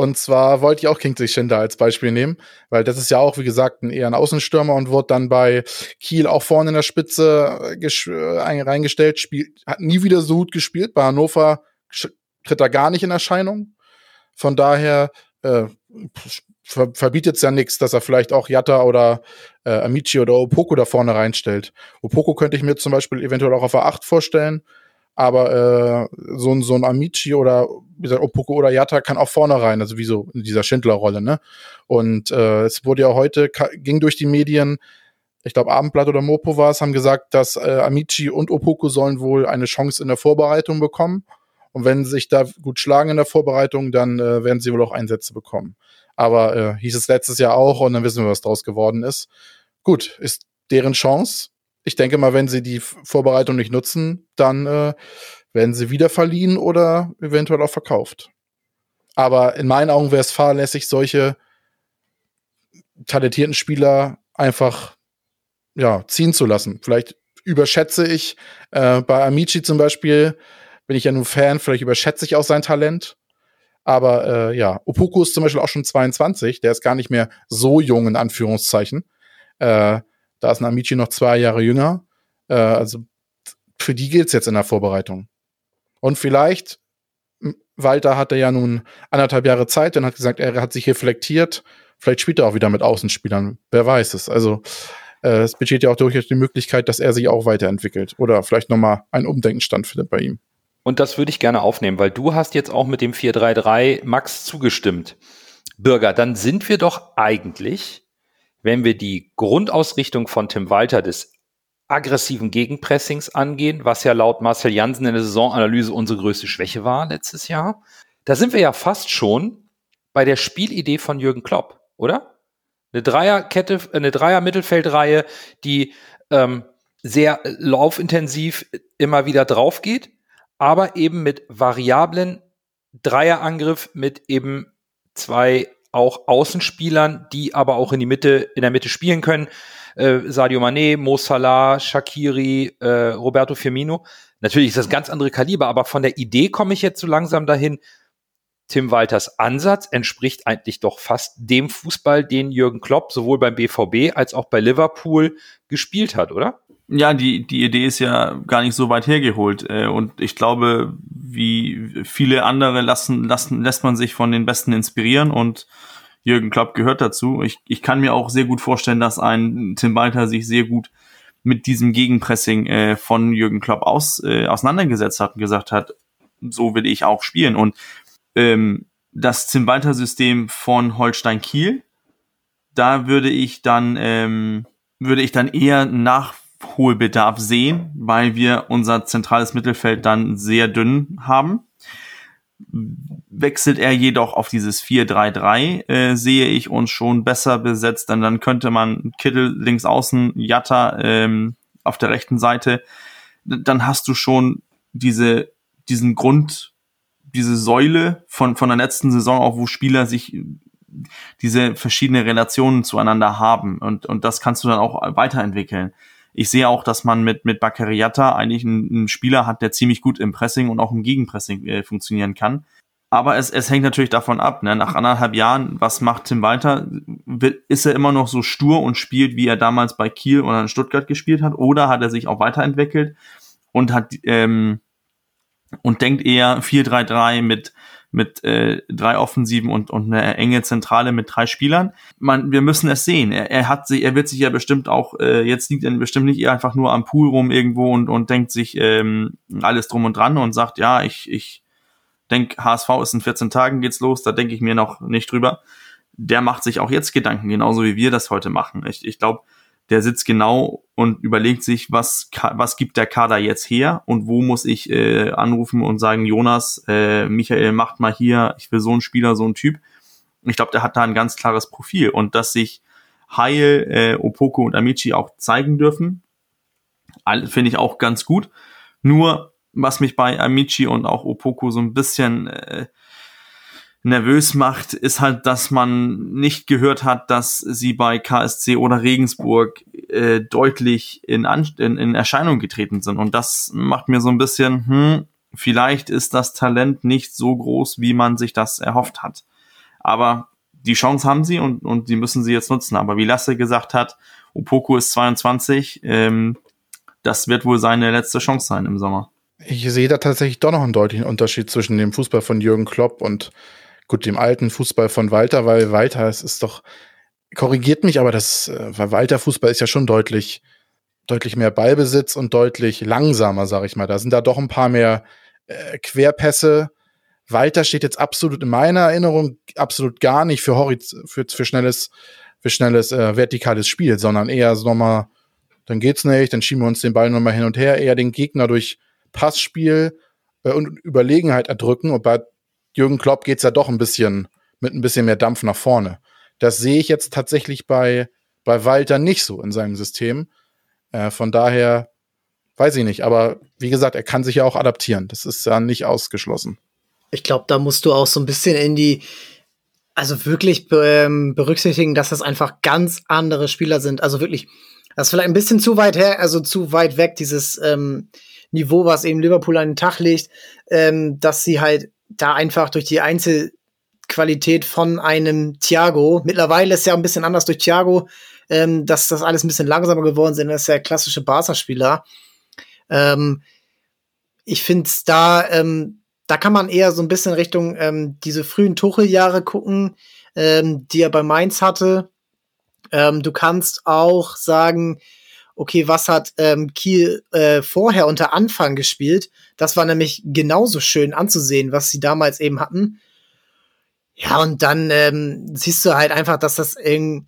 Speaker 3: Und zwar wollte ich auch Kingsley Schindler als Beispiel nehmen, weil das ist ja auch, wie gesagt, ein, eher ein Außenstürmer und wurde dann bei Kiel auch vorne in der Spitze äh, äh reingestellt, spielt, hat nie wieder so gut gespielt. Bei Hannover tritt er gar nicht in Erscheinung. Von daher äh, ver verbietet es ja nichts, dass er vielleicht auch Jatta oder äh, Amici oder Opoko da vorne reinstellt. Opoko könnte ich mir zum Beispiel eventuell auch auf der 8 vorstellen aber äh, so, ein so ein Amici oder wie gesagt, Opoko oder Yata kann auch vorne rein, also wie so in dieser Schindler-Rolle, ne? Und äh, es wurde ja heute, ging durch die Medien, ich glaube Abendblatt oder Mopo war es, haben gesagt, dass äh, Amici und Opoko sollen wohl eine Chance in der Vorbereitung bekommen. Und wenn sie sich da gut schlagen in der Vorbereitung, dann äh, werden sie wohl auch Einsätze bekommen. Aber äh, hieß es letztes Jahr auch und dann wissen wir, was draus geworden ist. Gut, ist deren Chance ich denke mal, wenn sie die Vorbereitung nicht nutzen, dann äh, werden sie wieder verliehen oder eventuell auch verkauft. Aber in meinen Augen wäre es fahrlässig, solche talentierten Spieler einfach ja, ziehen zu lassen. Vielleicht überschätze ich äh, bei Amici zum Beispiel, bin ich ja nur Fan, vielleicht überschätze ich auch sein Talent. Aber äh, ja, Opoku ist zum Beispiel auch schon 22, der ist gar nicht mehr so jung in Anführungszeichen. Äh, da ist ein Amici noch zwei Jahre jünger. Äh, also für die gilt es jetzt in der Vorbereitung. Und vielleicht, Walter hatte ja nun anderthalb Jahre Zeit und hat gesagt, er hat sich reflektiert. Vielleicht spielt er auch wieder mit Außenspielern. Wer weiß es. Also äh, es besteht ja auch durchaus die Möglichkeit, dass er sich auch weiterentwickelt oder vielleicht nochmal ein Umdenken stattfindet bei ihm.
Speaker 1: Und das würde ich gerne aufnehmen, weil du hast jetzt auch mit dem 433 Max zugestimmt. Bürger, dann sind wir doch eigentlich wenn wir die Grundausrichtung von Tim Walter des aggressiven Gegenpressings angehen, was ja laut Marcel Jansen in der Saisonanalyse unsere größte Schwäche war letztes Jahr, da sind wir ja fast schon bei der Spielidee von Jürgen Klopp, oder? Eine Dreierkette, eine Dreier-Mittelfeldreihe, die ähm, sehr laufintensiv immer wieder drauf geht, aber eben mit variablen Dreierangriff mit eben zwei auch Außenspielern, die aber auch in die Mitte, in der Mitte spielen können. Äh, Sadio Mané, Mo Salah, Shakiri, äh, Roberto Firmino. Natürlich ist das ganz andere Kaliber, aber von der Idee komme ich jetzt so langsam dahin. Tim Walters Ansatz entspricht eigentlich doch fast dem Fußball, den Jürgen Klopp sowohl beim BVB als auch bei Liverpool gespielt hat, oder?
Speaker 2: Ja, die, die Idee ist ja gar nicht so weit hergeholt. Äh, und ich glaube, wie viele andere lassen, lassen, lässt man sich von den Besten inspirieren und Jürgen Klopp gehört dazu. Ich, ich kann mir auch sehr gut vorstellen, dass ein Tim Walter sich sehr gut mit diesem Gegenpressing äh, von Jürgen Klopp aus, äh, auseinandergesetzt hat und gesagt hat, so will ich auch spielen. Und ähm, das Tim Walter System von Holstein Kiel, da würde ich dann ähm, würde ich dann eher nach Nachholbedarf sehen, weil wir unser zentrales Mittelfeld dann sehr dünn haben. Wechselt er jedoch auf dieses 4-3-3, äh, sehe ich uns schon besser besetzt, denn dann könnte man Kittel links außen, Jatta ähm, auf der rechten Seite, dann hast du schon diese, diesen Grund, diese Säule von, von der letzten Saison, auch wo Spieler sich diese verschiedenen Relationen zueinander haben. Und, und das kannst du dann auch weiterentwickeln. Ich sehe auch, dass man mit, mit Bakariata eigentlich einen, einen Spieler hat, der ziemlich gut im Pressing und auch im Gegenpressing äh, funktionieren kann. Aber es, es hängt natürlich davon ab. Ne? Nach anderthalb Jahren, was macht Tim Walter? Ist er immer noch so stur und spielt, wie er damals bei Kiel oder in Stuttgart gespielt hat? Oder hat er sich auch weiterentwickelt und hat ähm, und denkt eher 4-3-3 mit mit äh, drei Offensiven und, und eine enge Zentrale mit drei Spielern. Man, wir müssen es sehen. Er, er hat sich, er wird sich ja bestimmt auch, äh, jetzt liegt er bestimmt nicht einfach nur am Pool rum irgendwo und, und denkt sich ähm, alles drum und dran und sagt, ja, ich, ich denk, HSV ist in 14 Tagen geht's los, da denke ich mir noch nicht drüber. Der macht sich auch jetzt Gedanken, genauso wie wir das heute machen. Ich, ich glaube, der sitzt genau und überlegt sich, was, was gibt der Kader jetzt her und wo muss ich äh, anrufen und sagen, Jonas, äh, Michael, macht mal hier, ich will so einen Spieler, so einen Typ. Ich glaube, der hat da ein ganz klares Profil und dass sich Heil, äh, Opoko und Amici auch zeigen dürfen, finde ich auch ganz gut. Nur, was mich bei Amici und auch Opoko so ein bisschen äh, nervös macht, ist halt, dass man nicht gehört hat, dass sie bei KSC oder Regensburg äh, deutlich in, An in, in Erscheinung getreten sind. Und das macht mir so ein bisschen, hm, vielleicht ist das Talent nicht so groß, wie man sich das erhofft hat. Aber die Chance haben sie und, und die müssen sie jetzt nutzen. Aber wie Lasse gesagt hat, Opoko ist 22, ähm, das wird wohl seine letzte Chance sein im Sommer.
Speaker 3: Ich sehe da tatsächlich doch noch einen deutlichen Unterschied zwischen dem Fußball von Jürgen Klopp und gut, dem alten Fußball von Walter, weil Walter, es ist doch, korrigiert mich, aber das, äh, weil Walter Fußball ist ja schon deutlich, deutlich mehr Ballbesitz und deutlich langsamer, sag ich mal. Da sind da doch ein paar mehr äh, Querpässe. Walter steht jetzt absolut in meiner Erinnerung absolut gar nicht für Horiz für, für schnelles, für schnelles äh, vertikales Spiel, sondern eher so nochmal, dann geht's nicht, dann schieben wir uns den Ball nochmal hin und her, eher den Gegner durch Passspiel äh, und Überlegenheit erdrücken. Und bei Jürgen Klopp geht's ja doch ein bisschen mit ein bisschen mehr Dampf nach vorne. Das sehe ich jetzt tatsächlich bei, bei Walter nicht so in seinem System. Äh, von daher weiß ich nicht. Aber wie gesagt, er kann sich ja auch adaptieren. Das ist ja nicht ausgeschlossen.
Speaker 4: Ich glaube, da musst du auch so ein bisschen in die, also wirklich ähm, berücksichtigen, dass das einfach ganz andere Spieler sind. Also wirklich, das ist vielleicht ein bisschen zu weit her, also zu weit weg, dieses ähm, Niveau, was eben Liverpool an den Tag legt, ähm, dass sie halt da einfach durch die Einzelqualität von einem Thiago, mittlerweile ist ja ein bisschen anders durch Thiago, ähm, dass das alles ein bisschen langsamer geworden sind, das ist ja der klassische Barca-Spieler. Ähm, ich finde da, ähm, da kann man eher so ein bisschen Richtung ähm, diese frühen Tucheljahre gucken, ähm, die er bei Mainz hatte. Ähm, du kannst auch sagen, okay, was hat ähm, Kiel äh, vorher unter Anfang gespielt? Das war nämlich genauso schön anzusehen, was sie damals eben hatten. Ja, und dann ähm, siehst du halt einfach, dass das irgendwie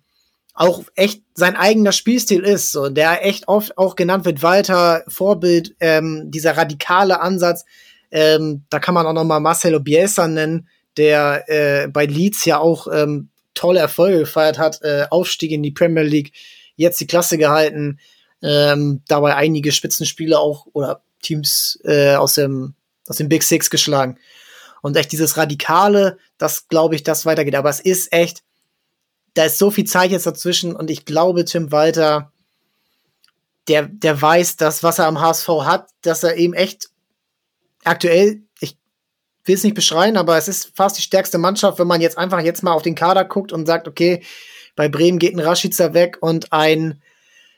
Speaker 4: auch echt sein eigener Spielstil ist, so der echt oft auch genannt wird, Walter, Vorbild, ähm, dieser radikale Ansatz. Ähm, da kann man auch noch mal Marcelo Bielsa nennen, der äh, bei Leeds ja auch ähm, tolle Erfolge gefeiert hat, äh, Aufstieg in die Premier League, jetzt die Klasse gehalten, ähm, dabei einige Spitzenspiele auch oder Teams äh, aus dem aus dem Big Six geschlagen. Und echt dieses Radikale, das glaube ich, das weitergeht. Aber es ist echt, da ist so viel Zeit jetzt dazwischen und ich glaube, Tim Walter, der, der weiß, dass was er am HSV hat, dass er eben echt aktuell, ich will es nicht beschreien, aber es ist fast die stärkste Mannschaft, wenn man jetzt einfach jetzt mal auf den Kader guckt und sagt, okay, bei Bremen geht ein Rashica weg und ein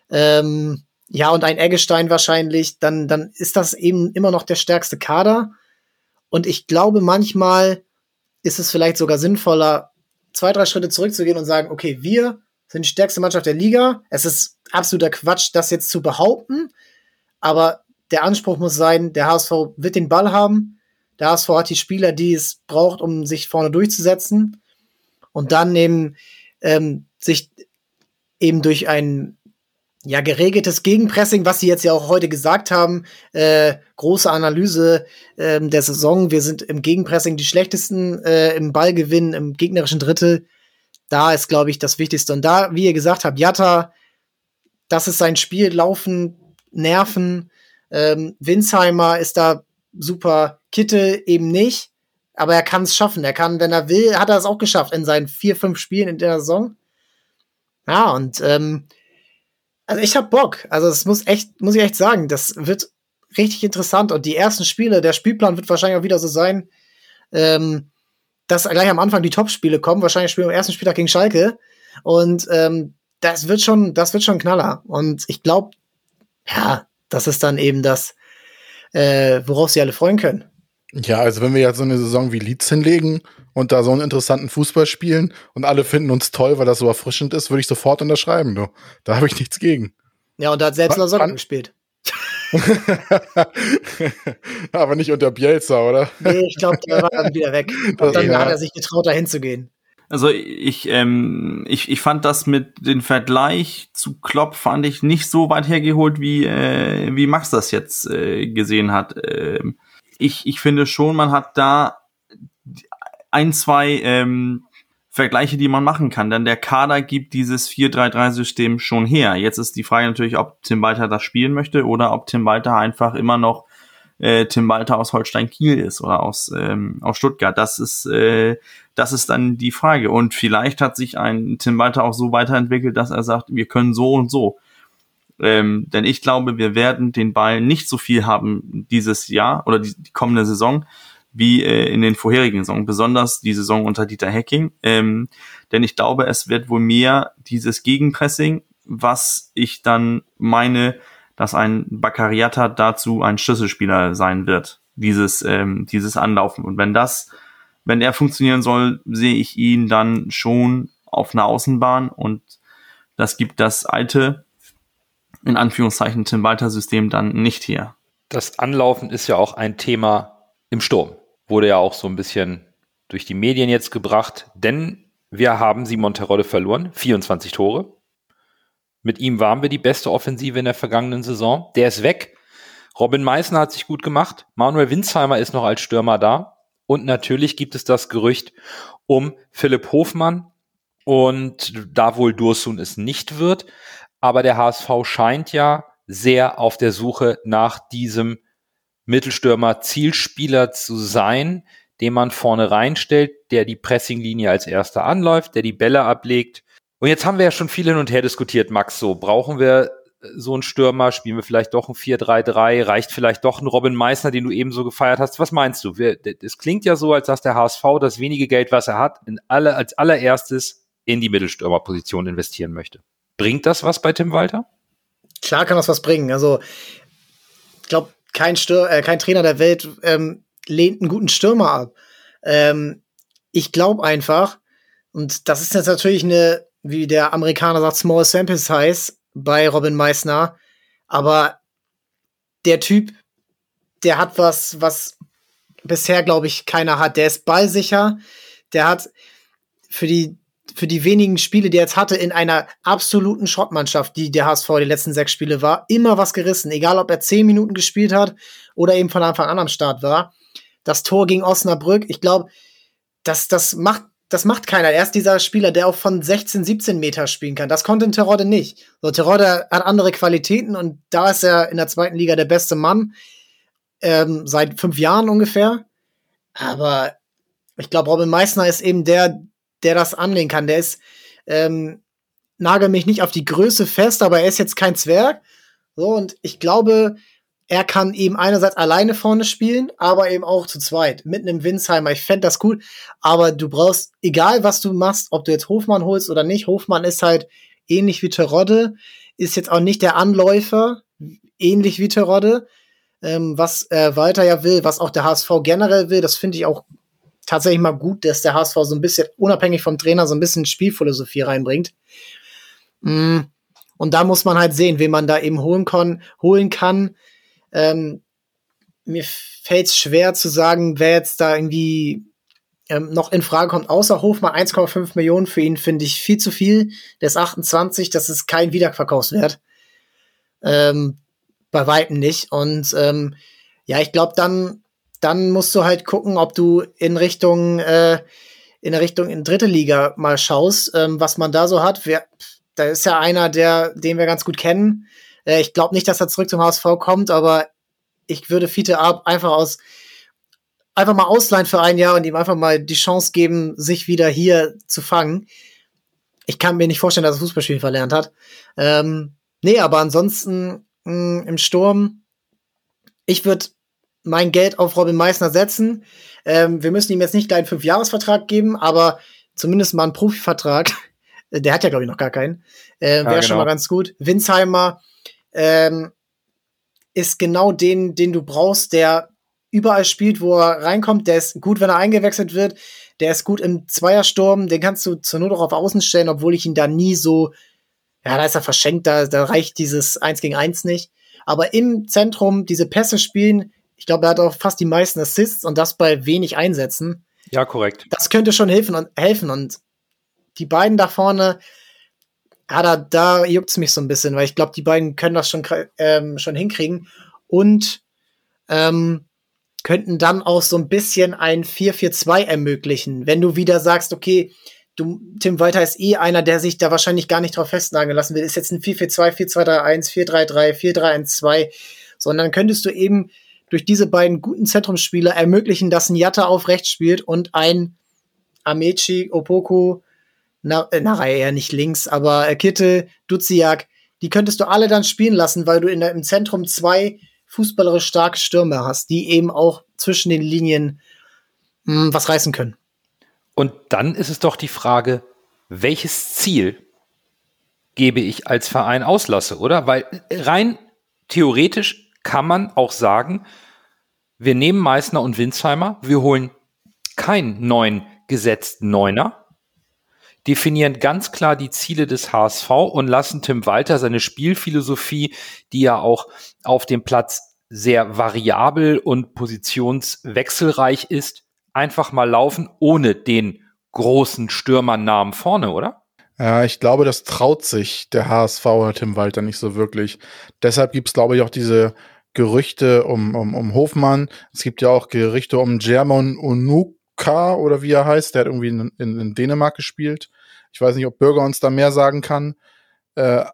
Speaker 4: ähm, ja, und ein Eggestein wahrscheinlich, dann, dann ist das eben immer noch der stärkste Kader. Und ich glaube, manchmal ist es vielleicht sogar sinnvoller, zwei, drei Schritte zurückzugehen und sagen, okay, wir sind die stärkste Mannschaft der Liga. Es ist absoluter Quatsch, das jetzt zu behaupten. Aber der Anspruch muss sein, der HSV wird den Ball haben. Der HSV hat die Spieler, die es braucht, um sich vorne durchzusetzen. Und dann eben ähm, sich eben durch ein ja, geregeltes Gegenpressing, was sie jetzt ja auch heute gesagt haben. Äh, große Analyse äh, der Saison. Wir sind im Gegenpressing die schlechtesten äh, im Ballgewinn, im gegnerischen Drittel. Da ist, glaube ich, das Wichtigste. Und da, wie ihr gesagt habt, Jatta, das ist sein Spiel, Laufen, Nerven. Ähm, Winsheimer ist da super, Kitte eben nicht. aber er kann es schaffen. Er kann, wenn er will, hat er es auch geschafft in seinen vier, fünf Spielen in der Saison. Ja, und ähm, also ich hab Bock. Also es muss echt, muss ich echt sagen, das wird richtig interessant. Und die ersten Spiele, der Spielplan wird wahrscheinlich auch wieder so sein, ähm, dass gleich am Anfang die Top-Spiele kommen. Wahrscheinlich spielen wir am ersten Spieltag gegen Schalke. Und ähm, das wird schon, das wird schon Knaller. Und ich glaube, ja, das ist dann eben das, äh, worauf sie alle freuen können.
Speaker 3: Ja, also wenn wir jetzt so eine Saison wie Leeds hinlegen und da so einen interessanten Fußball spielen und alle finden uns toll, weil das so erfrischend ist, würde ich sofort unterschreiben, du. Da habe ich nichts gegen.
Speaker 4: Ja, und da hat selbst Lasogga gespielt.
Speaker 3: Aber nicht unter Bielsa, oder?
Speaker 4: Nee, ich glaube, der war dann wieder weg. Und dann ja. hat er sich getraut, da hinzugehen.
Speaker 2: Also ich, ähm, ich, ich fand das mit dem Vergleich zu Klopp fand ich nicht so weit hergeholt, wie, äh, wie Max das jetzt äh, gesehen hat. Ähm, ich, ich finde schon, man hat da ein, zwei ähm, Vergleiche, die man machen kann. Denn der Kader gibt dieses 4-3-3-System schon her. Jetzt ist die Frage natürlich, ob Tim Walter das spielen möchte oder ob Tim Walter einfach immer noch äh, Tim Walter aus Holstein Kiel ist oder aus, ähm, aus Stuttgart. Das ist, äh, das ist dann die Frage. Und vielleicht hat sich ein Tim Walter auch so weiterentwickelt, dass er sagt, wir können so und so. Ähm, denn ich glaube, wir werden den Ball nicht so viel haben dieses Jahr oder die, die kommende Saison wie äh, in den vorherigen Saison, besonders die Saison unter Dieter Hecking. Ähm, denn ich glaube, es wird wohl mehr dieses Gegenpressing, was ich dann meine, dass ein Baccariata dazu ein Schlüsselspieler sein wird, dieses, ähm, dieses Anlaufen. Und wenn das, wenn er funktionieren soll, sehe ich ihn dann schon auf einer Außenbahn und das gibt das alte, in Anführungszeichen, Tim Walter System dann nicht her.
Speaker 1: Das Anlaufen ist ja auch ein Thema im Sturm. Wurde ja auch so ein bisschen durch die Medien jetzt gebracht, denn wir haben Simon Terodde verloren, 24 Tore. Mit ihm waren wir die beste Offensive in der vergangenen Saison. Der ist weg. Robin Meissner hat sich gut gemacht. Manuel Winsheimer ist noch als Stürmer da. Und natürlich gibt es das Gerücht um Philipp Hofmann. Und da wohl Dursun es nicht wird. Aber der HSV scheint ja sehr auf der Suche nach diesem Mittelstürmer Zielspieler zu sein, den man vorne reinstellt, der die Pressinglinie als erster anläuft, der die Bälle ablegt und jetzt haben wir ja schon viel hin und her diskutiert, Max. So, brauchen wir äh, so einen Stürmer? Spielen wir vielleicht doch ein 4-3-3? Reicht vielleicht doch ein Robin Meissner, den du eben so gefeiert hast? Was meinst du? Es klingt ja so, als dass der HSV das wenige Geld, was er hat, in alle, als allererstes in die Mittelstürmerposition investieren möchte. Bringt das was bei Tim Walter?
Speaker 4: Klar kann das was bringen. Also, ich glaube, kein, äh, kein Trainer der Welt ähm, lehnt einen guten Stürmer ab. Ähm, ich glaube einfach, und das ist jetzt natürlich eine wie der Amerikaner sagt, Small Sample Size bei Robin Meissner. Aber der Typ, der hat was, was bisher, glaube ich, keiner hat. Der ist ballsicher. Der hat für die, für die wenigen Spiele, die er jetzt hatte, in einer absoluten Schrottmannschaft, die der HSV die letzten sechs Spiele war, immer was gerissen. Egal, ob er zehn Minuten gespielt hat oder eben von Anfang an am Start war. Das Tor gegen Osnabrück, ich glaube, das, das macht das macht keiner. Er ist dieser Spieler, der auch von 16, 17 Meter spielen kann. Das konnte ein Terodde nicht. So, Terodde hat andere Qualitäten und da ist er in der zweiten Liga der beste Mann. Ähm, seit fünf Jahren ungefähr. Aber ich glaube, Robin Meissner ist eben der, der das anlegen kann. Der ist, ähm, nagel mich nicht auf die Größe fest, aber er ist jetzt kein Zwerg. So, und ich glaube, er kann eben einerseits alleine vorne spielen, aber eben auch zu zweit. Mit einem Winsheimer. Ich fände das cool. Aber du brauchst, egal was du machst, ob du jetzt Hofmann holst oder nicht, Hofmann ist halt ähnlich wie Terodde, ist jetzt auch nicht der Anläufer, ähnlich wie Terodde. Ähm, was äh, Walter ja will, was auch der HSV generell will, das finde ich auch tatsächlich mal gut, dass der HSV so ein bisschen, unabhängig vom Trainer, so ein bisschen Spielphilosophie reinbringt. Mm. Und da muss man halt sehen, wen man da eben holen kann. Holen kann. Ähm, mir fällt es schwer zu sagen, wer jetzt da irgendwie ähm, noch in Frage kommt, außer Hofmann 1,5 Millionen für ihn finde ich viel zu viel. Der ist 28, das ist kein Wiederverkaufswert. Ähm, bei Weitem nicht. Und ähm, ja, ich glaube, dann, dann musst du halt gucken, ob du in Richtung, äh, in Richtung in dritte Liga mal schaust, ähm, was man da so hat. Wer, da ist ja einer, der, den wir ganz gut kennen. Äh, ich glaube nicht, dass er zurück zum HSV kommt, aber ich würde Fiete Ab einfach aus einfach mal ausleihen für ein Jahr und ihm einfach mal die Chance geben, sich wieder hier zu fangen. Ich kann mir nicht vorstellen, dass er Fußballspielen verlernt hat. Ähm, nee, aber ansonsten mh, im Sturm, ich würde mein Geld auf Robin Meissner setzen. Ähm, wir müssen ihm jetzt nicht gleich einen Fünfjahresvertrag geben, aber zumindest mal einen Profivertrag. Der hat ja, glaube ich, noch gar keinen. Äh, Wäre ja, genau. schon mal ganz gut. Winsheimer ähm, ist genau den, den du brauchst, der überall spielt, wo er reinkommt. Der ist gut, wenn er eingewechselt wird. Der ist gut im Zweiersturm. Den kannst du zur Not auch auf Außen stellen, obwohl ich ihn da nie so, ja, da ist er verschenkt. Da, da reicht dieses Eins gegen Eins nicht. Aber im Zentrum diese Pässe spielen, ich glaube, er hat auch fast die meisten Assists und das bei wenig Einsätzen.
Speaker 1: Ja, korrekt.
Speaker 4: Das könnte schon helfen und helfen. Und die beiden da vorne, ja, da, da juckt's mich so ein bisschen, weil ich glaube, die beiden können das schon, ähm, schon hinkriegen und ähm, könnten dann auch so ein bisschen ein 4-4-2 ermöglichen. Wenn du wieder sagst, okay, du, Tim Walter ist eh einer, der sich da wahrscheinlich gar nicht drauf festnageln lassen will, ist jetzt ein 4-4-2, 4-2-3-1, 4-3-3, 4-3-1-2, sondern könntest du eben durch diese beiden guten Zentrumsspieler ermöglichen, dass ein Jatta auf rechts spielt und ein Amechi, Opoku, na, äh, na eher nicht links, aber äh, Kittel, Duziak, die könntest du alle dann spielen lassen, weil du in im Zentrum zwei fußballerisch starke Stürmer hast, die eben auch zwischen den Linien mh, hm, was reißen können.
Speaker 1: Und dann ist es doch die Frage, welches Ziel gebe ich als Verein auslasse, oder? Weil rein theoretisch kann man auch sagen, wir nehmen Meißner und Winsheimer, wir holen keinen neuen gesetzten Neuner, definieren ganz klar die Ziele des HSV und lassen Tim Walter seine Spielphilosophie, die ja auch auf dem Platz sehr variabel und positionswechselreich ist, einfach mal laufen, ohne den großen Stürmernamen vorne, oder?
Speaker 3: Ja, ich glaube, das traut sich der HSV oder Tim Walter nicht so wirklich. Deshalb gibt es, glaube ich, auch diese Gerüchte um, um, um Hofmann. Es gibt ja auch Gerüchte um German Onuka oder wie er heißt. Der hat irgendwie in, in, in Dänemark gespielt. Ich weiß nicht, ob Bürger uns da mehr sagen kann. Äh,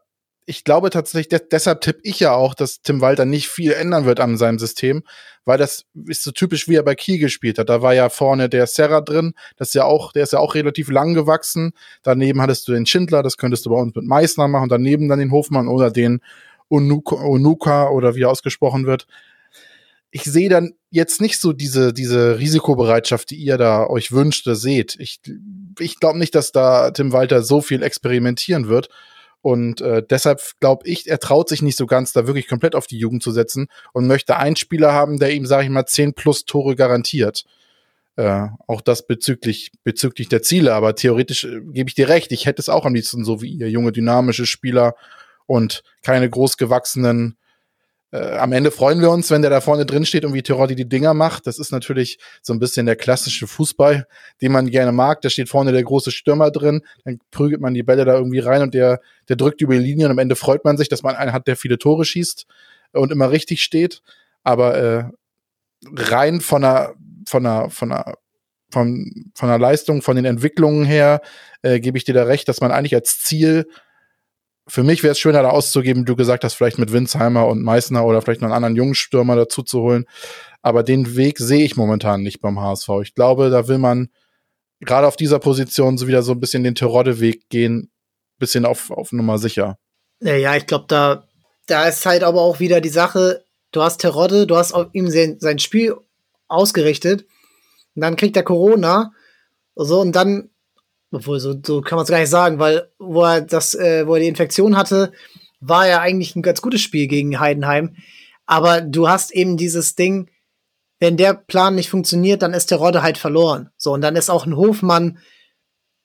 Speaker 3: ich glaube tatsächlich, de deshalb tippe ich ja auch, dass Tim Walter nicht viel ändern wird an seinem System, weil das ist so typisch, wie er bei Kiel gespielt hat. Da war ja vorne der Serra drin, das ist ja auch, der ist ja auch relativ lang gewachsen. Daneben hattest du den Schindler, das könntest du bei uns mit Meißner machen, daneben dann den Hofmann oder den Onuka, Onuka oder wie er ausgesprochen wird. Ich sehe dann jetzt nicht so diese, diese Risikobereitschaft, die ihr da euch wünscht oder seht. Ich, ich glaube nicht, dass da Tim Walter so viel experimentieren wird. Und äh, deshalb glaube ich, er traut sich nicht so ganz, da wirklich komplett auf die Jugend zu setzen und möchte einen Spieler haben, der ihm, sage ich mal, 10 plus Tore garantiert. Äh, auch das bezüglich, bezüglich der Ziele. Aber theoretisch äh, gebe ich dir recht, ich hätte es auch am liebsten so wie ihr, junge, dynamische Spieler und keine großgewachsenen. Äh, am Ende freuen wir uns, wenn der da vorne drin steht und wie Terodde die Dinger macht. Das ist natürlich so ein bisschen der klassische Fußball, den man gerne mag. Da steht vorne der große Stürmer drin, dann prügelt man die Bälle da irgendwie rein und der, der drückt über die Linie und am Ende freut man sich, dass man einen hat, der viele Tore schießt und immer richtig steht. Aber äh, rein von einer, von einer, von einer von, von der Leistung, von den Entwicklungen her, äh, gebe ich dir da recht, dass man eigentlich als Ziel für mich wäre es schöner, da auszugeben, du gesagt hast, vielleicht mit Winsheimer und Meißner oder vielleicht noch einen anderen jungen Stürmer dazu zu holen. Aber den Weg sehe ich momentan nicht beim HSV. Ich glaube, da will man gerade auf dieser Position so wieder so ein bisschen den Terodde-Weg gehen, bisschen auf, auf Nummer sicher.
Speaker 4: Ja, ich glaube, da, da ist halt aber auch wieder die Sache, du hast Terodde, du hast ihm sein, sein Spiel ausgerichtet, und dann kriegt er Corona, so, und dann obwohl, so, so kann man es gar nicht sagen, weil wo er das, äh, wo er die Infektion hatte, war ja eigentlich ein ganz gutes Spiel gegen Heidenheim. Aber du hast eben dieses Ding, wenn der Plan nicht funktioniert, dann ist der Rodde halt verloren. So, und dann ist auch ein Hofmann,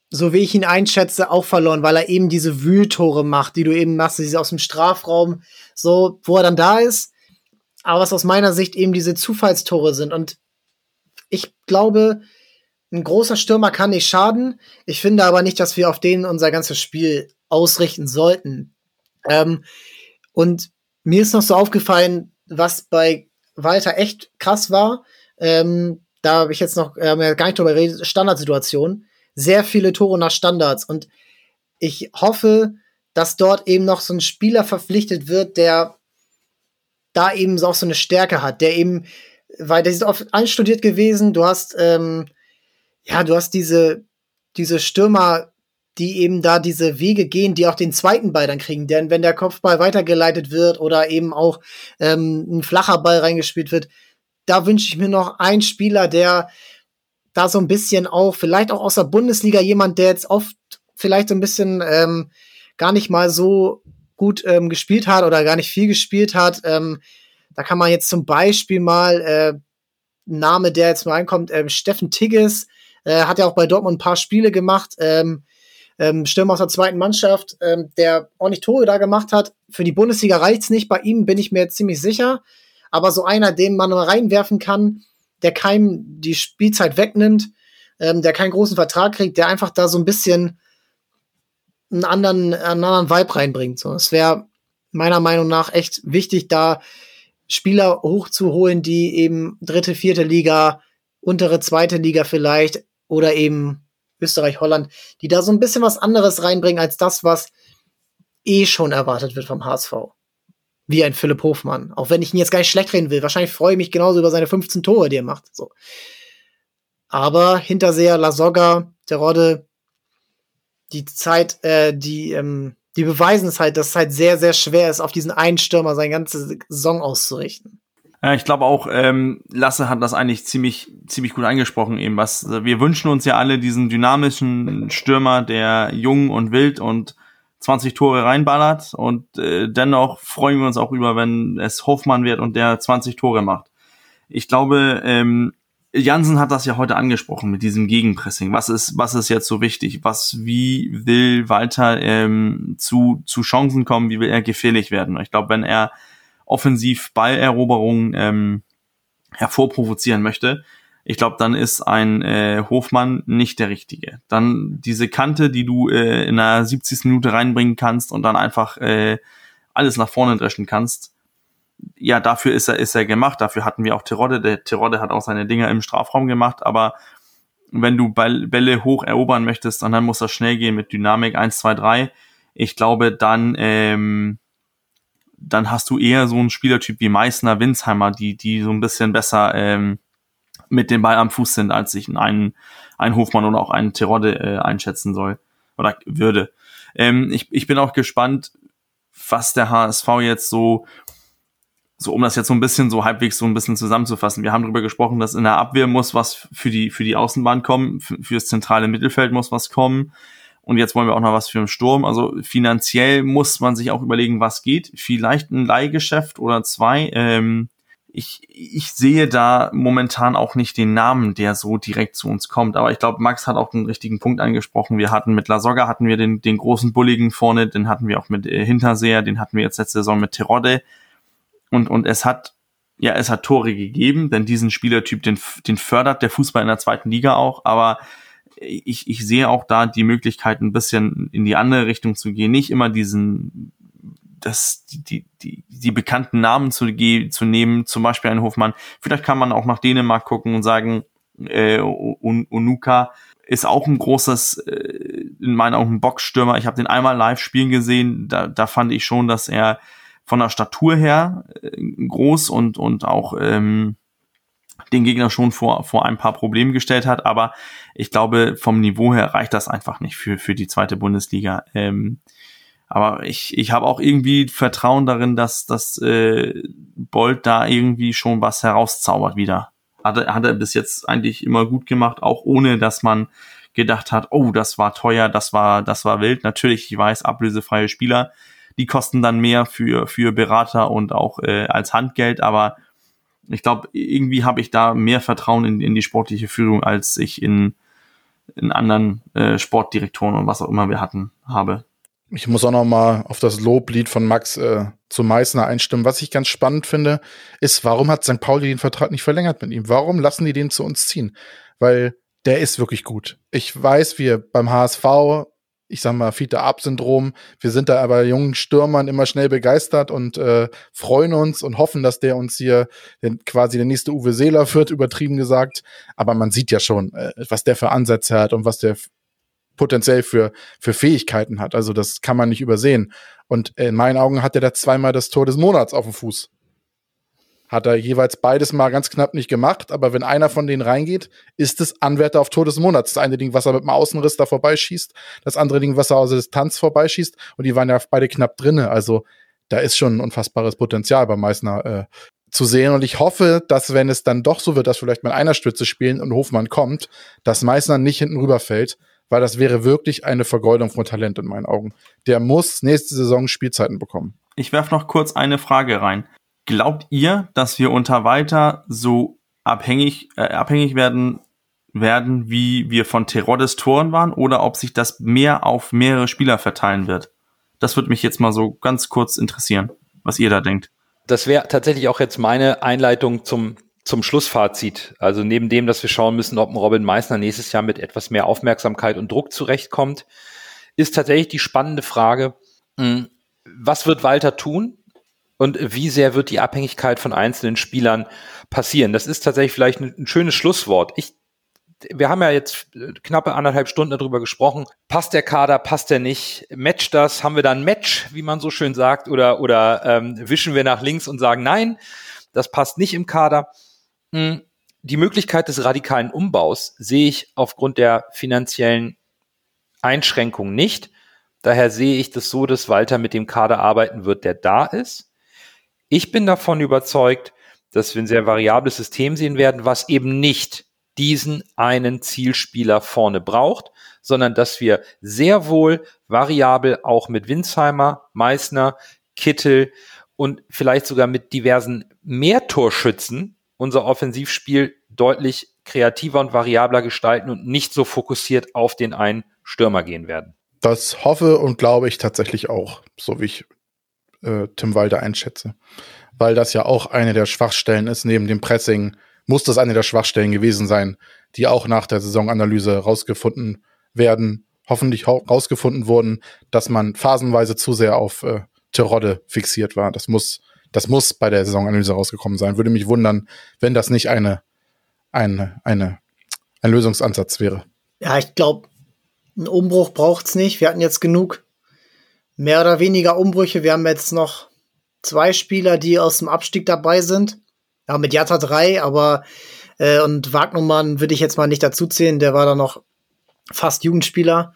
Speaker 4: so wie ich ihn einschätze, auch verloren, weil er eben diese Wühltore macht, die du eben machst, diese aus dem Strafraum, so, wo er dann da ist. Aber was aus meiner Sicht eben diese Zufallstore sind. Und ich glaube, ein großer Stürmer kann nicht schaden. Ich finde aber nicht, dass wir auf den unser ganzes Spiel ausrichten sollten. Ähm, und mir ist noch so aufgefallen, was bei Walter echt krass war. Ähm, da habe ich jetzt noch äh, gar nicht drüber geredet. Standardsituation. Sehr viele Tore nach Standards. Und ich hoffe, dass dort eben noch so ein Spieler verpflichtet wird, der da eben auch so eine Stärke hat, der eben weil die sind oft einstudiert gewesen. Du hast, ähm, ja, du hast diese, diese Stürmer, die eben da diese Wege gehen, die auch den zweiten Ball dann kriegen. Denn wenn der Kopfball weitergeleitet wird oder eben auch ähm, ein flacher Ball reingespielt wird, da wünsche ich mir noch einen Spieler, der da so ein bisschen auch, vielleicht auch aus der Bundesliga, jemand, der jetzt oft vielleicht so ein bisschen ähm, gar nicht mal so gut ähm, gespielt hat oder gar nicht viel gespielt hat. Ähm, da kann man jetzt zum Beispiel mal äh, Name, der jetzt mal reinkommt, äh, Steffen Tigges, äh, hat ja auch bei Dortmund ein paar Spiele gemacht. Ähm, ähm, Stürmer aus der zweiten Mannschaft, ähm, der ordentlich Tore da gemacht hat. Für die Bundesliga reicht's nicht. Bei ihm bin ich mir ziemlich sicher. Aber so einer, den man reinwerfen kann, der keinem die Spielzeit wegnimmt, ähm, der keinen großen Vertrag kriegt, der einfach da so ein bisschen einen anderen, einen anderen Vibe reinbringt. So, es wäre meiner Meinung nach echt wichtig, da Spieler hochzuholen, die eben dritte, vierte Liga, untere zweite Liga vielleicht oder eben Österreich, Holland, die da so ein bisschen was anderes reinbringen als das, was eh schon erwartet wird vom HSV. Wie ein Philipp Hofmann. Auch wenn ich ihn jetzt gar nicht schlecht reden will. Wahrscheinlich freue ich mich genauso über seine 15 Tore, die er macht. So. Aber Hinterseher, Lasogga, Terodde, die Zeit, äh, die, ähm, die beweisen es halt, dass es halt sehr, sehr schwer ist, auf diesen einen Stürmer seine ganze Saison auszurichten.
Speaker 2: Ja, ich glaube auch, ähm, Lasse hat das eigentlich ziemlich, ziemlich gut angesprochen, eben was. Wir wünschen uns ja alle diesen dynamischen Stürmer, der jung und wild und 20 Tore reinballert und äh, dennoch freuen wir uns auch über, wenn es Hofmann wird und der 20 Tore macht. Ich glaube, ähm, Jansen hat das ja heute angesprochen mit diesem Gegenpressing. Was ist, was ist jetzt so wichtig? Was, wie will Walter ähm, zu, zu Chancen kommen? Wie will er gefährlich werden? Ich glaube, wenn er offensiv Balleroberungen ähm, hervorprovozieren möchte, ich glaube, dann ist ein äh, Hofmann nicht der richtige. Dann diese Kante, die du äh, in einer 70. Minute reinbringen kannst und dann einfach äh, alles nach vorne dreschen kannst, ja, dafür ist er, ist er gemacht. Dafür hatten wir auch Terodde. Der Terodde hat auch seine Dinger im Strafraum gemacht, aber wenn du Bälle hoch erobern möchtest, dann muss das schnell gehen mit Dynamik 1, 2, 3. Ich glaube, dann, ähm, dann hast du eher so einen Spielertyp wie Meißner, Winsheimer, die, die so ein bisschen besser ähm, mit dem Ball am Fuß sind, als sich einen, einen Hofmann oder auch einen Terodde äh, einschätzen soll oder würde. Ähm, ich, ich bin auch gespannt, was der HSV jetzt so so um das jetzt so ein bisschen so halbwegs so ein bisschen zusammenzufassen. Wir haben darüber gesprochen, dass in der Abwehr muss was für die für die Außenbahn kommen, für, für das zentrale Mittelfeld muss was kommen. Und jetzt wollen wir auch noch was für den Sturm. Also finanziell muss man sich auch überlegen, was geht. Vielleicht ein Leihgeschäft oder zwei. Ähm, ich, ich sehe da momentan auch nicht den Namen, der so direkt zu uns kommt. Aber ich glaube, Max hat auch einen richtigen Punkt angesprochen. Wir hatten mit Lasogga hatten wir den, den großen Bulligen vorne, den hatten wir auch mit äh, Hinterseher, den hatten wir jetzt letzte Saison mit Terodde und, und es hat, ja, es hat Tore gegeben, denn diesen Spielertyp, den, den fördert der Fußball in der zweiten Liga auch, aber ich, ich sehe auch da die Möglichkeit, ein bisschen in die andere Richtung zu gehen, nicht immer diesen, das, die, die, die bekannten Namen zu, zu nehmen, zum Beispiel ein Hofmann. Vielleicht kann man auch nach Dänemark gucken und sagen, äh, Unuka ist auch ein großes, äh, in meinen Augen ein Boxstürmer. Ich habe den einmal live spielen gesehen, da, da fand ich schon, dass er von der Statur her äh, groß und, und auch ähm, den Gegner schon vor, vor ein paar Probleme gestellt hat, aber ich glaube, vom Niveau her reicht das einfach nicht für, für die zweite Bundesliga. Ähm, aber ich, ich habe auch irgendwie Vertrauen darin, dass, dass äh, Bolt da irgendwie schon was herauszaubert wieder. Hat, er, hat er bis jetzt eigentlich immer gut gemacht, auch ohne dass man gedacht hat, oh, das war teuer, das war, das war wild. Natürlich, ich weiß, ablösefreie Spieler die kosten dann mehr für, für Berater und auch äh, als Handgeld, aber ich glaube, irgendwie habe ich da mehr Vertrauen in, in die sportliche Führung, als ich in, in anderen äh, Sportdirektoren und was auch immer wir hatten, habe.
Speaker 3: Ich muss auch noch mal auf das Loblied von Max äh, zu Meißner einstimmen. Was ich ganz spannend finde, ist, warum hat St. Pauli den Vertrag nicht verlängert mit ihm? Warum lassen die den zu uns ziehen? Weil der ist wirklich gut. Ich weiß, wir beim HSV ich sag mal, Fiete-Ab-Syndrom. Wir sind da aber jungen Stürmern immer schnell begeistert und äh, freuen uns und hoffen, dass der uns hier den, quasi der nächste Uwe Seeler wird, übertrieben gesagt. Aber man sieht ja schon, äh, was der für Ansätze hat und was der potenziell für, für Fähigkeiten hat. Also das kann man nicht übersehen. Und in meinen Augen hat er da zweimal das Tor des Monats auf dem Fuß. Hat er jeweils beides mal ganz knapp nicht gemacht, aber wenn einer von denen reingeht, ist es Anwärter auf Monats. Das eine Ding, was er mit dem Außenriss da vorbeischießt, das andere Ding, was er aus der Distanz vorbeischießt und die waren ja beide knapp drinne. Also da ist schon ein unfassbares Potenzial bei Meißner äh, zu sehen und ich hoffe, dass wenn es dann doch so wird, dass vielleicht mal einer Stütze spielen und Hofmann kommt, dass Meißner nicht hinten rüberfällt, weil das wäre wirklich eine Vergeudung von Talent in meinen Augen. Der muss nächste Saison Spielzeiten bekommen.
Speaker 2: Ich werfe noch kurz eine Frage rein. Glaubt ihr, dass wir unter Walter so abhängig, äh, abhängig werden, werden, wie wir von Teroddes Toren waren, oder ob sich das mehr auf mehrere Spieler verteilen wird? Das würde mich jetzt mal so ganz kurz interessieren, was ihr da denkt.
Speaker 1: Das wäre tatsächlich auch jetzt meine Einleitung zum, zum Schlussfazit. Also neben dem, dass wir schauen müssen, ob ein Robin Meissner nächstes Jahr mit etwas mehr Aufmerksamkeit und Druck zurechtkommt, ist tatsächlich die spannende Frage, hm, was wird Walter tun? Und wie sehr wird die Abhängigkeit von einzelnen Spielern passieren. Das ist tatsächlich vielleicht ein, schönes Schlusswort. Ich wir haben ja jetzt knappe anderthalb Stunden darüber gesprochen. Passt der Kader, passt der nicht? Matcht das? Haben wir da ein Match, wie man so schön sagt? Oder, oder ähm, wischen wir nach links und sagen, nein, das passt nicht im Kader? Hm, die Möglichkeit des radikalen Umbaus sehe ich aufgrund der finanziellen Einschränkungen nicht. Daher sehe ich das so, dass Walter mit dem Kader arbeiten wird, der da ist. Ich bin davon überzeugt, dass wir ein sehr variables System sehen werden, was eben nicht diesen einen Zielspieler vorne braucht, sondern dass wir sehr wohl variabel auch mit Winsheimer, Meißner, Kittel und vielleicht sogar mit diversen Mehrtorschützen unser Offensivspiel deutlich kreativer und variabler gestalten und nicht so fokussiert auf den einen Stürmer gehen werden.
Speaker 3: Das hoffe und glaube ich tatsächlich auch, so wie ich äh, Tim Walter einschätze. Weil das ja auch eine der Schwachstellen ist, neben dem Pressing muss das eine der Schwachstellen gewesen sein, die auch nach der Saisonanalyse rausgefunden werden, hoffentlich rausgefunden wurden, dass man phasenweise zu sehr auf äh, Terodde fixiert war. Das muss, das muss bei der Saisonanalyse rausgekommen sein. Würde mich wundern, wenn das nicht eine, eine, eine, ein Lösungsansatz wäre.
Speaker 4: Ja, ich glaube, einen Umbruch braucht's nicht. Wir hatten jetzt genug mehr oder weniger Umbrüche. Wir haben jetzt noch zwei Spieler, die aus dem Abstieg dabei sind. Ja, mit Jatta drei, aber äh, und Wagnermann würde ich jetzt mal nicht dazu zählen, der war da noch fast Jugendspieler.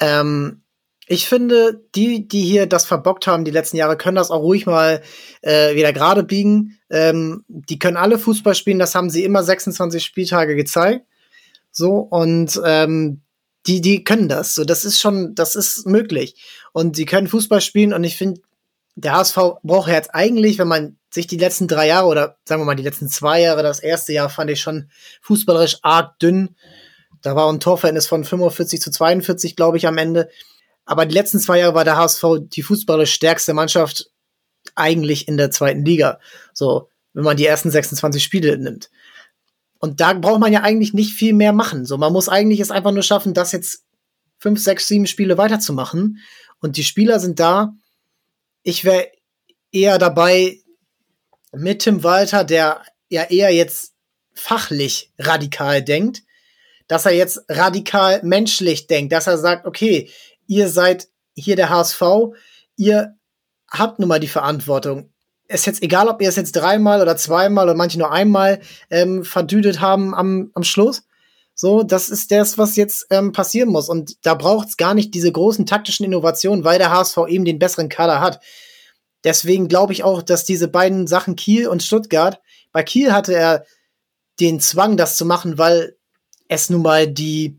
Speaker 4: Ähm, ich finde, die, die hier das verbockt haben die letzten Jahre, können das auch ruhig mal äh, wieder gerade biegen. Ähm, die können alle Fußball spielen, das haben sie immer 26 Spieltage gezeigt. So, und ähm, die, die können das. So, das ist schon, das ist möglich. Und sie können Fußball spielen und ich finde, der HSV braucht jetzt eigentlich, wenn man sich die letzten drei Jahre oder sagen wir mal die letzten zwei Jahre, das erste Jahr fand ich schon fußballerisch arg dünn. Da war ein Torverhältnis von 45 zu 42, glaube ich, am Ende. Aber die letzten zwei Jahre war der HSV die fußballerisch stärkste Mannschaft eigentlich in der zweiten Liga. So, wenn man die ersten 26 Spiele nimmt. Und da braucht man ja eigentlich nicht viel mehr machen. So, man muss eigentlich es einfach nur schaffen, das jetzt fünf, sechs, sieben Spiele weiterzumachen. Und die Spieler sind da. Ich wäre eher dabei mit Tim Walter, der ja eher jetzt fachlich radikal denkt, dass er jetzt radikal menschlich denkt, dass er sagt, okay, ihr seid hier der HSV, ihr habt nun mal die Verantwortung ist jetzt egal, ob ihr es jetzt dreimal oder zweimal oder manche nur einmal ähm, verdüdet haben am, am Schluss. So, das ist das, was jetzt ähm, passieren muss. Und da braucht es gar nicht diese großen taktischen Innovationen, weil der HSV eben den besseren Kader hat. Deswegen glaube ich auch, dass diese beiden Sachen Kiel und Stuttgart, bei Kiel hatte er den Zwang, das zu machen, weil es nun mal die,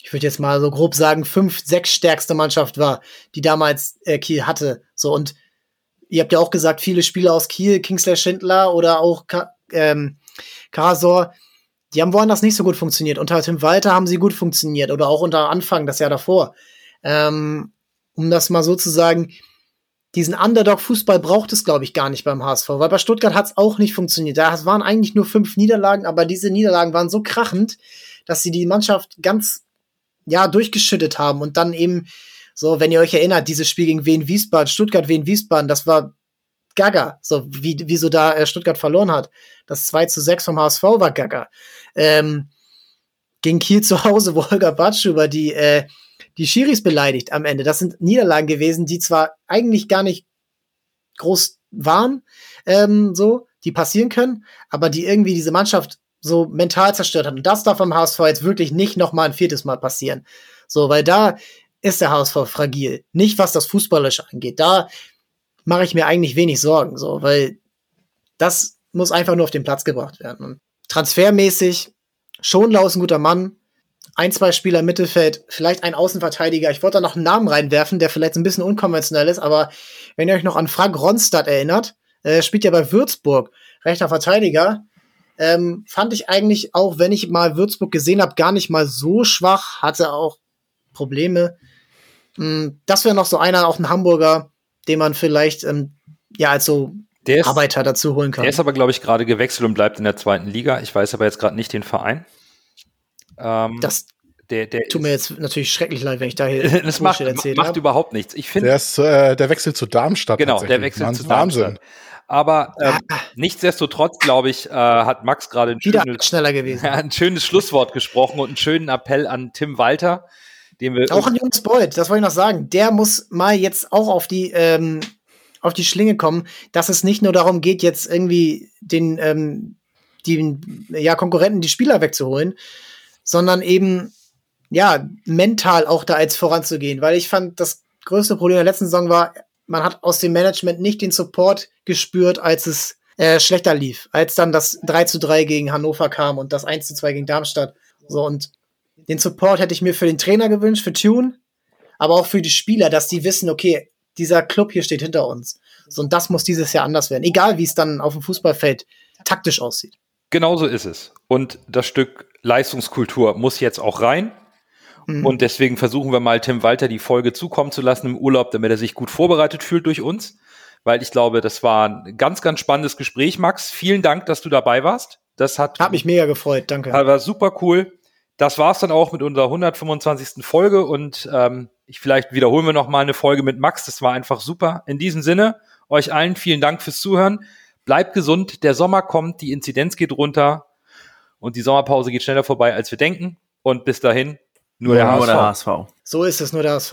Speaker 4: ich würde jetzt mal so grob sagen, fünf, sechs stärkste Mannschaft war, die damals äh, Kiel hatte. So, und ihr habt ja auch gesagt, viele Spieler aus Kiel, Kingsley Schindler oder auch Ka ähm, Karasor, die haben woanders nicht so gut funktioniert. Unter Tim Walter haben sie gut funktioniert oder auch unter Anfang, das Jahr davor. Ähm, um das mal so zu sagen, diesen Underdog-Fußball braucht es, glaube ich, gar nicht beim HSV, weil bei Stuttgart hat es auch nicht funktioniert. Da waren eigentlich nur fünf Niederlagen, aber diese Niederlagen waren so krachend, dass sie die Mannschaft ganz, ja, durchgeschüttet haben und dann eben so, wenn ihr euch erinnert, dieses Spiel gegen Wien Wiesbaden, Stuttgart Wien Wiesbaden, das war gaga. So, wie, wie so da äh, Stuttgart verloren hat. Das 2 zu 6 vom HSV war gaga. Ähm, gegen Kiel zu Hause, wo Holger Batsch über die, äh, die Schiris beleidigt am Ende. Das sind Niederlagen gewesen, die zwar eigentlich gar nicht groß waren, ähm, so, die passieren können, aber die irgendwie diese Mannschaft so mental zerstört hat. Und das darf am HSV jetzt wirklich nicht noch mal ein viertes Mal passieren. So, weil da ist der HSV fragil. Nicht was das Fußballische angeht. Da mache ich mir eigentlich wenig Sorgen, so, weil das muss einfach nur auf den Platz gebracht werden. Und transfermäßig, Schonlau ist ein guter Mann. Ein, zwei Spieler im Mittelfeld, vielleicht ein Außenverteidiger. Ich wollte da noch einen Namen reinwerfen, der vielleicht ein bisschen unkonventionell ist, aber wenn ihr euch noch an Frank Ronstadt erinnert, äh, spielt ja bei Würzburg, rechter Verteidiger, ähm, fand ich eigentlich auch, wenn ich mal Würzburg gesehen habe, gar nicht mal so schwach, hatte auch Probleme. Mm, das wäre noch so einer, auch ein Hamburger, den man vielleicht ähm, ja als so
Speaker 1: Der ist,
Speaker 4: Arbeiter dazu holen kann.
Speaker 1: der ist aber, glaube ich, gerade gewechselt und bleibt in der zweiten Liga. Ich weiß aber jetzt gerade nicht den Verein. Ähm,
Speaker 4: das
Speaker 1: der, der
Speaker 4: tut mir jetzt natürlich schrecklich leid, wenn ich da hier
Speaker 1: das macht,
Speaker 4: erzählt
Speaker 1: macht
Speaker 4: habe.
Speaker 1: überhaupt nichts. Ich finde,
Speaker 3: Der, ist, äh, der wechselt zu Darmstadt.
Speaker 1: Genau, der wechselt
Speaker 3: Mann,
Speaker 1: zu
Speaker 3: Wahnsinn.
Speaker 1: Darmstadt. Aber ähm, nichtsdestotrotz, glaube ich, äh, hat Max gerade ein
Speaker 4: Wieder
Speaker 1: schönes,
Speaker 4: schneller gewesen.
Speaker 1: ein schönes Schlusswort gesprochen und einen schönen Appell an Tim Walter, den wir
Speaker 4: Auch ein Jungs Boyd, das wollte ich noch sagen. Der muss mal jetzt auch auf die, ähm, auf die Schlinge kommen, dass es nicht nur darum geht, jetzt irgendwie den, ähm, den ja, Konkurrenten die Spieler wegzuholen, sondern eben, ja, mental auch da als voranzugehen. Weil ich fand, das größte Problem der letzten Saison war, man hat aus dem Management nicht den Support gespürt, als es äh, schlechter lief. Als dann das 3 zu 3 gegen Hannover kam und das 1 zu 2 gegen Darmstadt. So, und den Support hätte ich mir für den Trainer gewünscht, für Tune, aber auch für die Spieler, dass die wissen, okay, dieser Club hier steht hinter uns. So, und das muss dieses Jahr anders werden. Egal, wie es dann auf dem Fußballfeld taktisch aussieht.
Speaker 1: Genauso ist es. Und das Stück Leistungskultur muss jetzt auch rein.
Speaker 4: Mhm.
Speaker 1: Und deswegen versuchen wir mal Tim Walter die Folge zukommen zu lassen im Urlaub, damit er sich gut vorbereitet fühlt durch uns. Weil ich glaube, das war ein ganz, ganz spannendes Gespräch, Max. Vielen Dank, dass du dabei warst. Das hat,
Speaker 4: Hat mich mega gefreut, danke.
Speaker 1: war super cool. Das war's dann auch mit unserer 125. Folge und ähm, ich, vielleicht wiederholen wir noch mal eine Folge mit Max. Das war einfach super. In diesem Sinne, euch allen vielen Dank fürs Zuhören. Bleibt gesund. Der Sommer kommt, die Inzidenz geht runter und die Sommerpause geht schneller vorbei, als wir denken. Und bis dahin, nur, der,
Speaker 2: Nur
Speaker 1: HSV.
Speaker 2: der HSV.
Speaker 4: So ist es nur der HSV.